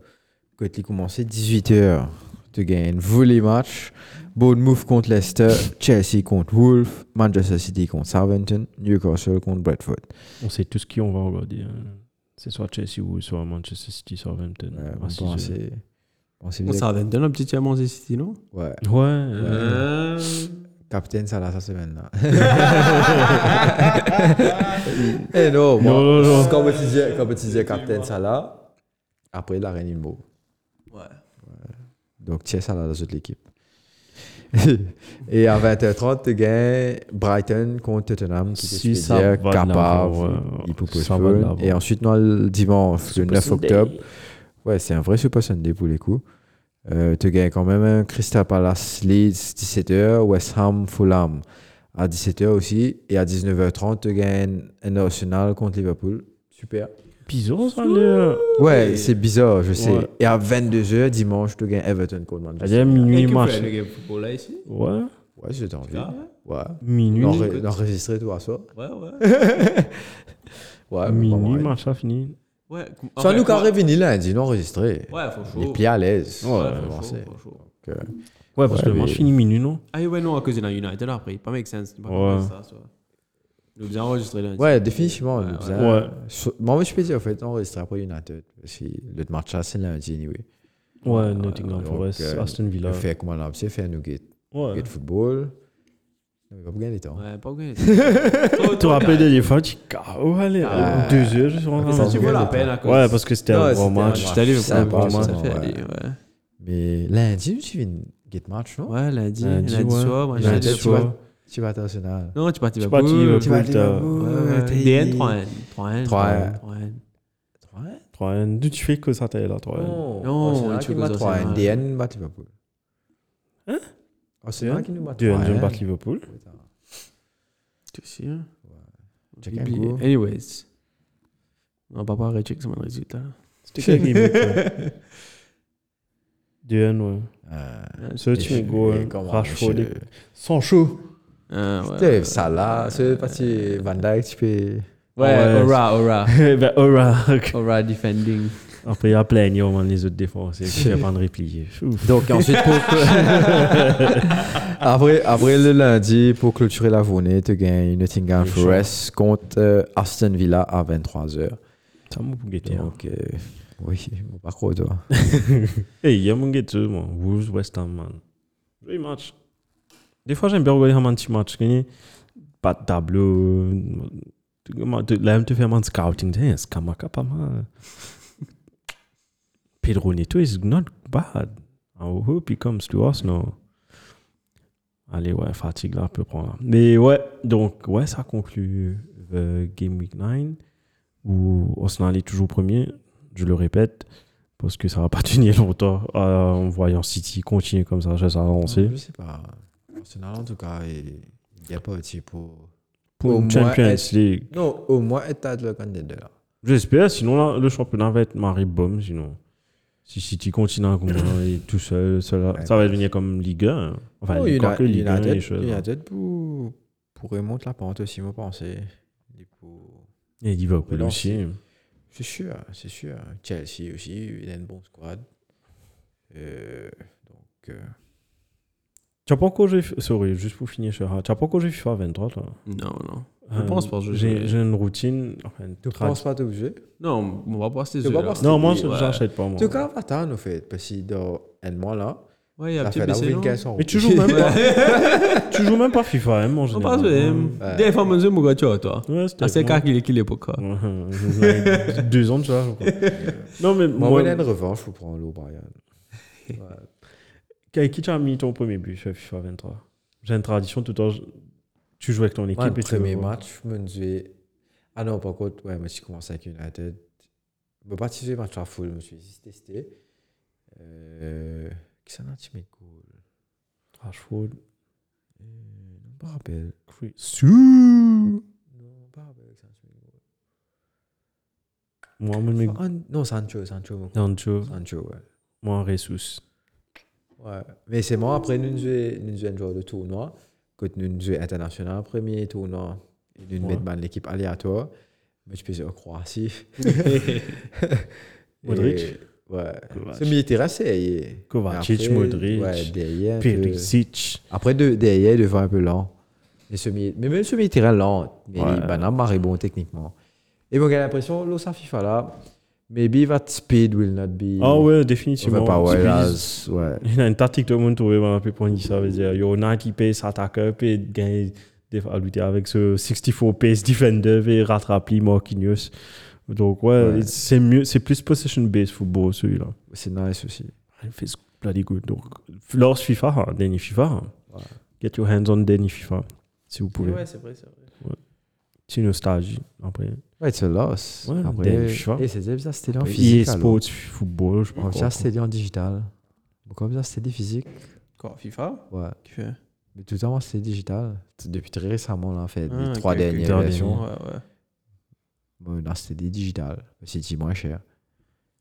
Quand il commence 18h, tu gagnes vous les matchs. Bournemouth contre Leicester, Chelsea contre Wolves, Manchester City contre Southampton, Newcastle contre Bradford.
On sait tout ce qui on va regarder. hein. C'est soit Chelsea ou soit Manchester City, Southampton.
Ouais,
six heures.
c'est. Bon, c'est
On s'en donne un petit diamant City, non
Ouais.
Ouais. euh,
Euh,
Capitaine Salah cette semaine-là. Eh non, moi,
Non, non, non.
Quand tu disais, quand tu disais Capitaine Salah, après il a rien de beau.
Ouais.
Donc, tiens Salah dans toute l'équipe. Et à 20h30, tu gagnes Brighton contre Tottenham, qui
Si
dire
de
capable, il peut. Et ensuite, non, le dimanche, le
Super
9
Sunday.
octobre, ouais, c'est un vrai Super Sunday pour les coups. Euh, tu gagnes quand même un Crystal Palace Leeds 17h, West Ham Fulham à 17h aussi. Et à 19h30, tu gagnes un Arsenal contre Liverpool. Super.
Bizarre, ça, le.
Ouais, c'est bizarre, je sais.
Ouais.
Et à 22h, dimanche, tu gagnes Everton contre Manchester.
C'est-à-dire minuit match.
fait le game football là ici?
Ouais.
Ouais, j'ai envie.
Ah,
Ouais.
Minuit.
D'enre- D'enregistrer tout à ça.
Ouais, ouais.
Ouais,
Minuit match, ça fini.
Ouais. fait,
nous, quand
moi-
revenir lundi, non enregistré.
Ouais, faut
Les pieds à l'aise.
Ouais,
faut
faut
commencer.
chaud, faut chaud.
Donc, euh,
Ouais, parce
Ouais,
que le match finit minuit, non?
Ah ouais, non, à cause de la United après. Pas make sense. Pas
Ouais.
ça, ça. Nous bien enregistré lundi.
Ouais, définitivement.
Ouais,
nous
ouais.
faisons-
Ouais.
So- Moi, je peux dire, en fait, enregistrer après United. Parce que le match, là, c'est lundi, anyway.
Ouais, Nottingham
Donc,
Forest,
euh,
Aston Villa.
Fait comment on a fait, nous, get,
Ouais.
get football. On va pas gagner le temps.
Ouais, pas gagné.
Tu te rappelles des fois, tu dis, oh, allez,
Ah.
deux heures, je suis rentré
Ça,
dans
tu vaut la peine à cause.
Ouais, parce que c'était un bon
un
match.
match.
Je allé ça
ça, ouais.
aller, ouais.
Mais lundi, tu viens de get match, non?
Ouais, lundi,
Lundi,
soir, moi, j'ai
Lundi
tu
soir.
vas- Tu vas à Arsenal.
Non, tu
Tu
à Liverpool.
Tu vas à
Liverpool,
DN 3N. 3N.
3N.
3N.
3N. D'où tu fais que ça t'aille là, 3N
Non, tu veux
bat
que
3
Arsenal.
DN bat Liverpool.
Hein?
Arsenal? Qui nous bat
2N,
3
je battre Liverpool?
Tu sais, hein? Oublié.
coup.
Anyways. On va pas recheck sur mon résultat.
C'était quel game week, ouais 2N, ouais.
Euh, je-
go, Rashford, chaud.
Ah, ouais.
C'était Salah, c'est parti Van Dijk, tu peux.
Ouais,
Ouais.
aura, aura.
ben, aura.
Aura defending.
Après, il y a plein, il y a les autres défenses. Il n'y a pas de replier.
Donc ensuite, pour après, après le lundi, pour clôturer la journée, tu gagnes Nottingham Forest contre euh, Aston Villa à 23h.
Ça m'a pour guetter. hein.
Donc, euh, oui, contre, toi.
Hey, il y a mon guetter, moi. Wolves, West Ham, man. Joli match. Des fois, j'aime bien regarder un petit match. Pas de tableau. Là, je te fais un scouting. C'est Skamaka, pas mal. Pedro Neto is not bad. I hope he comes to us now. Allez, ouais, fatigue là, peut prendre. Mais ouais, donc, ouais, ça conclut euh, Game Week 9 où Arsenal est toujours premier. Je le répète, parce que ça va pas tenir longtemps euh, en voyant City continuer comme ça, ça va avancer.
Je sais pas. Arsenal, en tout cas, il n'y a pas aussi pour.
Pour
au
Champions
être-
League.
Non, au moins, être le candidat.
J'espère, sinon là, le championnat va être Marie Bom, sinon. Si City continue comme ça, et tout seul, seul là,
Ouais.
ça va devenir comme Ligue 1. Enfin,
Oh,
quoi que Ligue 1 et choses.
United pour, pour remonter la pente aussi, moi, coup,
Et Liverpool
Mais non,
aussi.
c'est sûr, c'est sûr. Chelsea aussi, il a une bonne squad. Euh, donc, euh,
Tu as pas encore joué, sorry, juste pour finir, tu as pas encore joué FIFA 23, toi?
Non, non. Je pense pas je
J'ai une routine.
Tu
trad-
penses pas t'obligé
Non, on va pas
Tu vas pas passer-
Non, moi,
Ouais.
j'achète pas,
tout cas, pas tant, en fait, parce que dans un mois là,
Ouais, il y a
ça
un petit
fait la
PC, non
15 euros.
Mais tu joues même pas. tu joues même pas FIFA, hein, en général. Ouais.
Ouais.
des fois, monsieur, mon gars, tu vois, toi.
Ouais, c'était
Ah, c'est quand qu'il est qu'il est pour quoi.
Deux ans de ça. je crois. Non, mais
Moi,
moi,
moi, une revanche pour prendre l'eau, Brian.
qui t'a mis ton premier but sur FIFA 23 J'ai une tradition, tout le temps, je- tu joues avec ton équipe
Moi, le
et
premier match, je me disais. Ah non, par contre, ouais, moi, j'ai commencé avec United. Je pas si match à full, je me suis dit, testé. Euh, qui s'en de cool
Rashford. Sou.
Non, pas
moi, mais-
Ah, non, Sancho, Sancho.
Sancho.
Sancho, ouais.
Moi, Jesus.
Ouais. Mais c'est moi, après, nous. Quand nous jouons international, premier tournoi, et nous mettons l'équipe aléatoire. Mais je peux en Croatie.
Modric.
Et- Ouais. Ce terrain, c'est.
Kovacic, Modric,
Ouais,
Perisic.
Après, de, derrière, devant un peu lent. Mais, ce mais même ce terrain lent, mais
Ouais.
il marre bon techniquement. Et moi, j'ai l'impression, l'Osa FIFA là, maybe that speed will not be.
Ah ouais, définitivement.
powered
C'est
as- ouais.
Il y a une tactique le monde trouve un peu pour dire ça veut dire yo 90 pace attaqueur puis gagner fois lutter avec ce 64 pace defender et rattraper Marquinhos donc ouais,
Ouais.
c'est mieux c'est plus possession based football celui-là
C'est nice aussi.
il fait bloody good donc lors FIFA hein, dernier FIFA hein.
Ouais.
get your hands on dernier FIFA si vous pouvez
Ouais, c'est vrai, c'est vrai.
C'est une nostalgie après
Ouais, it's a loss.
Ouais,
Après,
dernier FIFA.
et c'était ça, c'était en physique.
Sports football je quoi,
ça, c'était en digital. Comme ça, c'était physique.
Quoi, FIFA?
Ouais.
Qui fait
Mais tout le temps, c'était digital. C'est Depuis très récemment, là, en fait,
Ah,
les
ok,
trois dernières versions.
Ouais, ouais.
Bon, là, c'était des digital. C'est moins cher.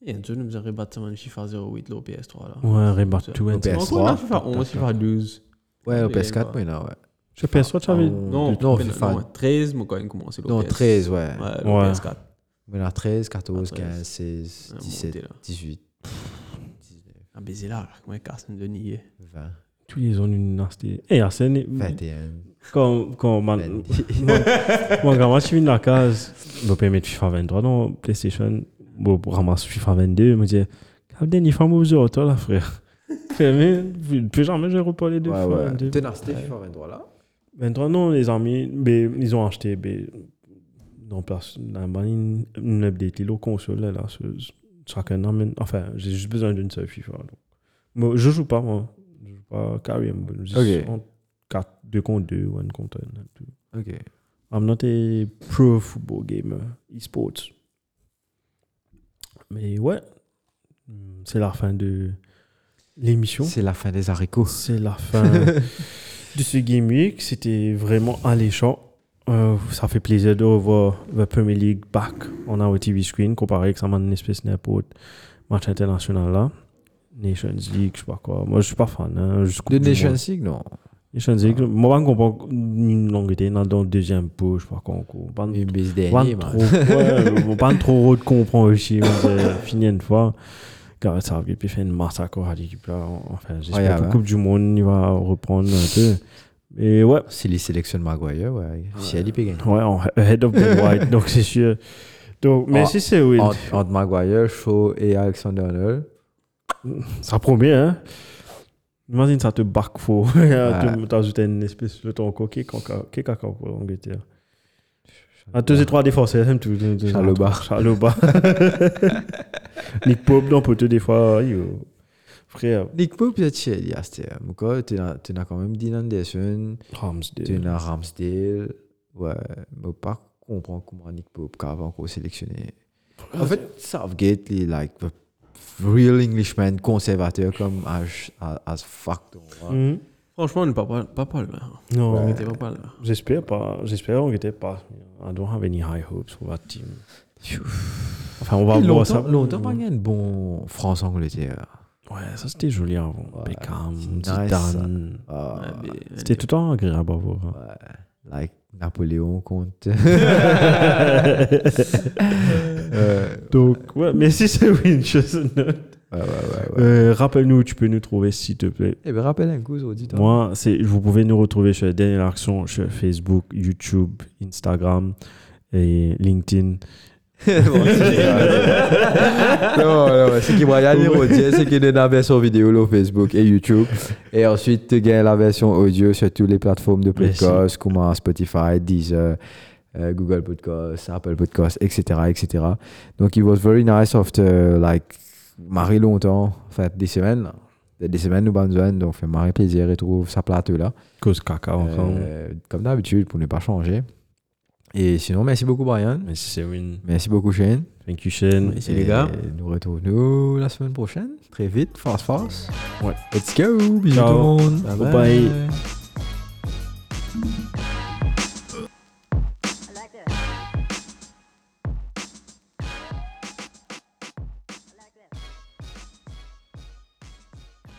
Et un jour, nous avons rebattu un FIFA 08, là, au PS3, là.
ouais rebat
Ça.
tout
Au
and
PS3.
Encore là, FIFA 11, FIFA 12.
Ouais, au
Oui,
PS4,
ouais.
mais là, ouais.
Je tu avais
Non,
non,
mais
FIFA.
non, 13, moi, quand même commencé le
Non,
PS.
13, ouais.
Ouais, le
Ouais.
PS4.
Mais là, 13, 14,
Ah, 13.
15, 16,
Ouais,
17,
monté, là.
18,
Un baiser là, comment Carson de nier.
20,
tous les ont une nasty et Arsène
21,
quand quand man
20.
moi moi, quand moi je suis venu la case je peux mettre FIFA 23 dans PlayStation bon ramasse FIFA 22 me dit quand dernier fois moi vous toi là frère plus jamais de FIFA
ouais.
22
T'es dans c'était FIFA 23 là?
23 non les amis ben, ils ont acheté ben, non place dans une, update les consoles là, là chacun amène enfin j'ai juste besoin d'une seule FIFA donc. moi je joue pas moi je joue pas carrément
Ok.
4 2 contre 2 ou 1 contre 1 tout.
Ok.
I'm not a pro football gamer, e-sports. Mais ouais, c'est la fin de l'émission.
C'est la fin des haricots.
C'est la fin de ce Game Week. C'était vraiment alléchant. Euh, ça fait plaisir de revoir la Premier League back on our TV screen comparé avec ça m'a une espèce n'importe match international là. Nations League, je sais pas quoi. Moi, je suis pas fan. Hein,
De Nations. League, non.
Nations League, moi, je comprends une Angleterre dans le deuxième pot, je sais pas quoi. Pas-
Une bise
pas
dernier,
trop, ouais, pas trop de comprendre aussi, fini une fois. Car ça avait fait une massacre à l'équipe là. Enfin,
Ouais,
j'espère que
ouais.
la Coupe du Monde, il va reprendre un peu. Mais ouais,
S'il sélectionne Maguire, ouais. Si elle y gagner.
ouais, on head of the white, donc c'est sûr. Donc, mais
Ah,
si c'est oui,
Entre, entre Maguire, Shaw et Alexander Arnold.
ça promet, hein. Imagine ça te back faux. Tu t'ajoutes une espèce de ton coquet, qui caca pour l'Angleterre. Un, deux et trois défenseurs, c'est tout.
Chaloba.
Chaloba. Nick Pope, non, peut-être des fois, yo. Frère,
Nick Pope, chez Elias. Mais quoi, tu as tu as quand même Dean Anderson, tu
Ramsdale.
as Ramsdale. Ouais, mais pas comprendre comment Nick Pope qui avait encore sélectionné. En fait, Southgate, il est like the real Englishman conservateur comme as, as, fuck.
Mhm.
Franchement, on n'est pas, pas, pas, pas là.
Non,
On n'était pas, pas là.
j'espère pas. J'espère qu'on était pas. I don't have any high hopes for that team. Enfin, on va voir ça.
longtemps, pas gagné un bon France-Angleterre.
Ouais, ça c'était joli avant.
Ouais,
Beckham,
c'est nice.
Zidane.
Ah,
Ouais,
C'était tout le temps agréable à voir. hein.
ouais, like Napoléon contre.
Donc, ouais, mais si c'est chose.
Ouais, ouais, ouais. ouais.
Euh, Rappelle-nous, tu peux nous trouver s'il te plaît.
Eh bien, rappelle un coup aux auditeurs.
Moi, c'est, vous pouvez nous retrouver sur Dernière Action, sur Facebook, YouTube, Instagram et LinkedIn.
Bon, c'est non, non, c'est qu'il va y aller redire, c'est qu'il y a la version vidéo sur Facebook et YouTube. Et ensuite, tu gagnes la version audio sur toutes les plateformes de podcast, comme Spotify, Deezer, euh, Google Podcast, Apple Podcast, etc., etc. Donc, it was very nice after, like, marrer longtemps, enfin, des semaines. Des semaines, nous besoin, donc, fait marrer plaisir et trouve sa plateau là.
Cause caca.
Euh, comme d'habitude, pour ne pas changer. Et sinon, merci beaucoup, Brian.
Merci, Sewin.
Merci beaucoup, Shane.
Thank you, Shane.
Merci les gars.
Et nous retrouvons la semaine prochaine. Très vite, fast, fast.
Ouais.
Let's go. Bisous tout le monde.
Bye bye.
bye.